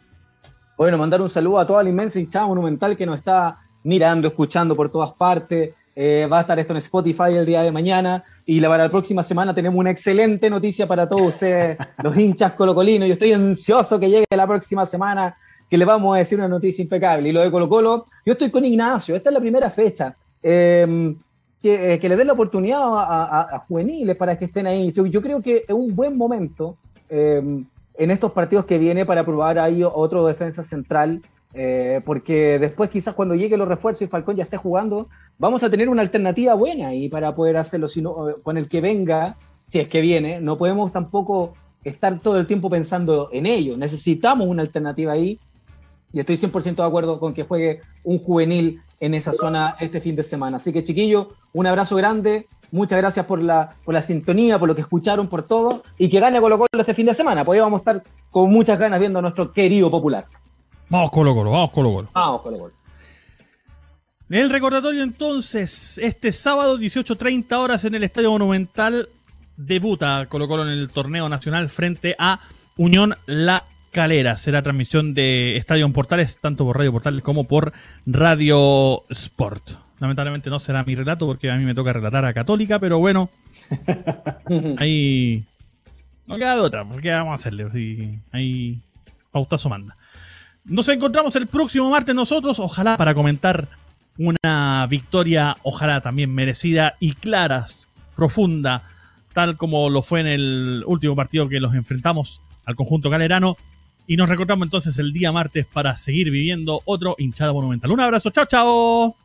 Bueno, mandar un saludo a toda la inmensa hinchada monumental que nos está mirando, escuchando por todas partes. Eh, va a estar esto en Spotify el día de mañana. Y la, para la próxima semana tenemos una excelente noticia para todos ustedes, los hinchas colocolinos. Yo estoy ansioso que llegue la próxima semana, que le vamos a decir una noticia impecable. Y lo de Colo Colo, yo estoy con Ignacio, esta es la primera fecha. Eh, que, eh, que le den la oportunidad a, a- a juveniles para que estén ahí. Yo, yo creo que es un buen momento eh, en estos partidos que viene para probar ahí otro defensa central, eh, porque después quizás cuando lleguen los refuerzos y Falcón ya esté jugando, vamos a tener una alternativa buena ahí para poder hacerlo, sino eh, con el que venga, si es que viene, no podemos tampoco estar todo el tiempo pensando en ello, necesitamos una alternativa ahí y estoy 100% de acuerdo con que juegue un juvenil en esa zona ese fin de semana. Así que chiquillos, un abrazo grande, muchas gracias por la, por la sintonía, por lo que escucharon, por todo, y que gane Colo Colo este fin de semana, ahí vamos a estar con muchas ganas viendo a nuestro querido popular. Vamos Colo Colo, vamos Colo Colo. Vamos Colo Colo. El recordatorio entonces, este sábado 18.30 horas en el Estadio Monumental debuta Colo Colo en el torneo nacional frente a Unión La Calera. Será transmisión de Estadio Portales, tanto por Radio Portales como por Radio Sport. Lamentablemente no será mi relato porque a mí me toca relatar a Católica, pero bueno, ahí no queda de otra, porque vamos a hacerle. Sí, ahí pautazo manda. Nos encontramos el próximo martes nosotros, ojalá para comentar una victoria, ojalá también merecida y clara, profunda, tal como lo fue en el último partido que los enfrentamos al conjunto galerano. Y nos recordamos entonces el día martes para seguir viviendo otro hinchada monumental. Un abrazo, chao, chao.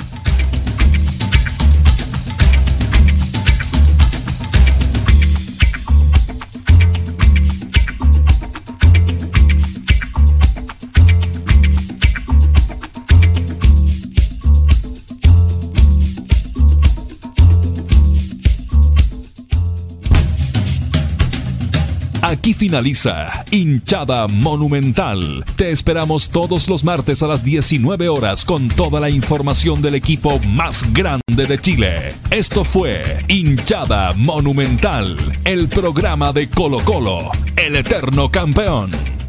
Aquí finaliza Hinchada Monumental. Te esperamos todos los martes a las 19 horas con toda la información del equipo más grande de Chile. Esto fue Hinchada Monumental, el programa de Colo Colo, el eterno campeón.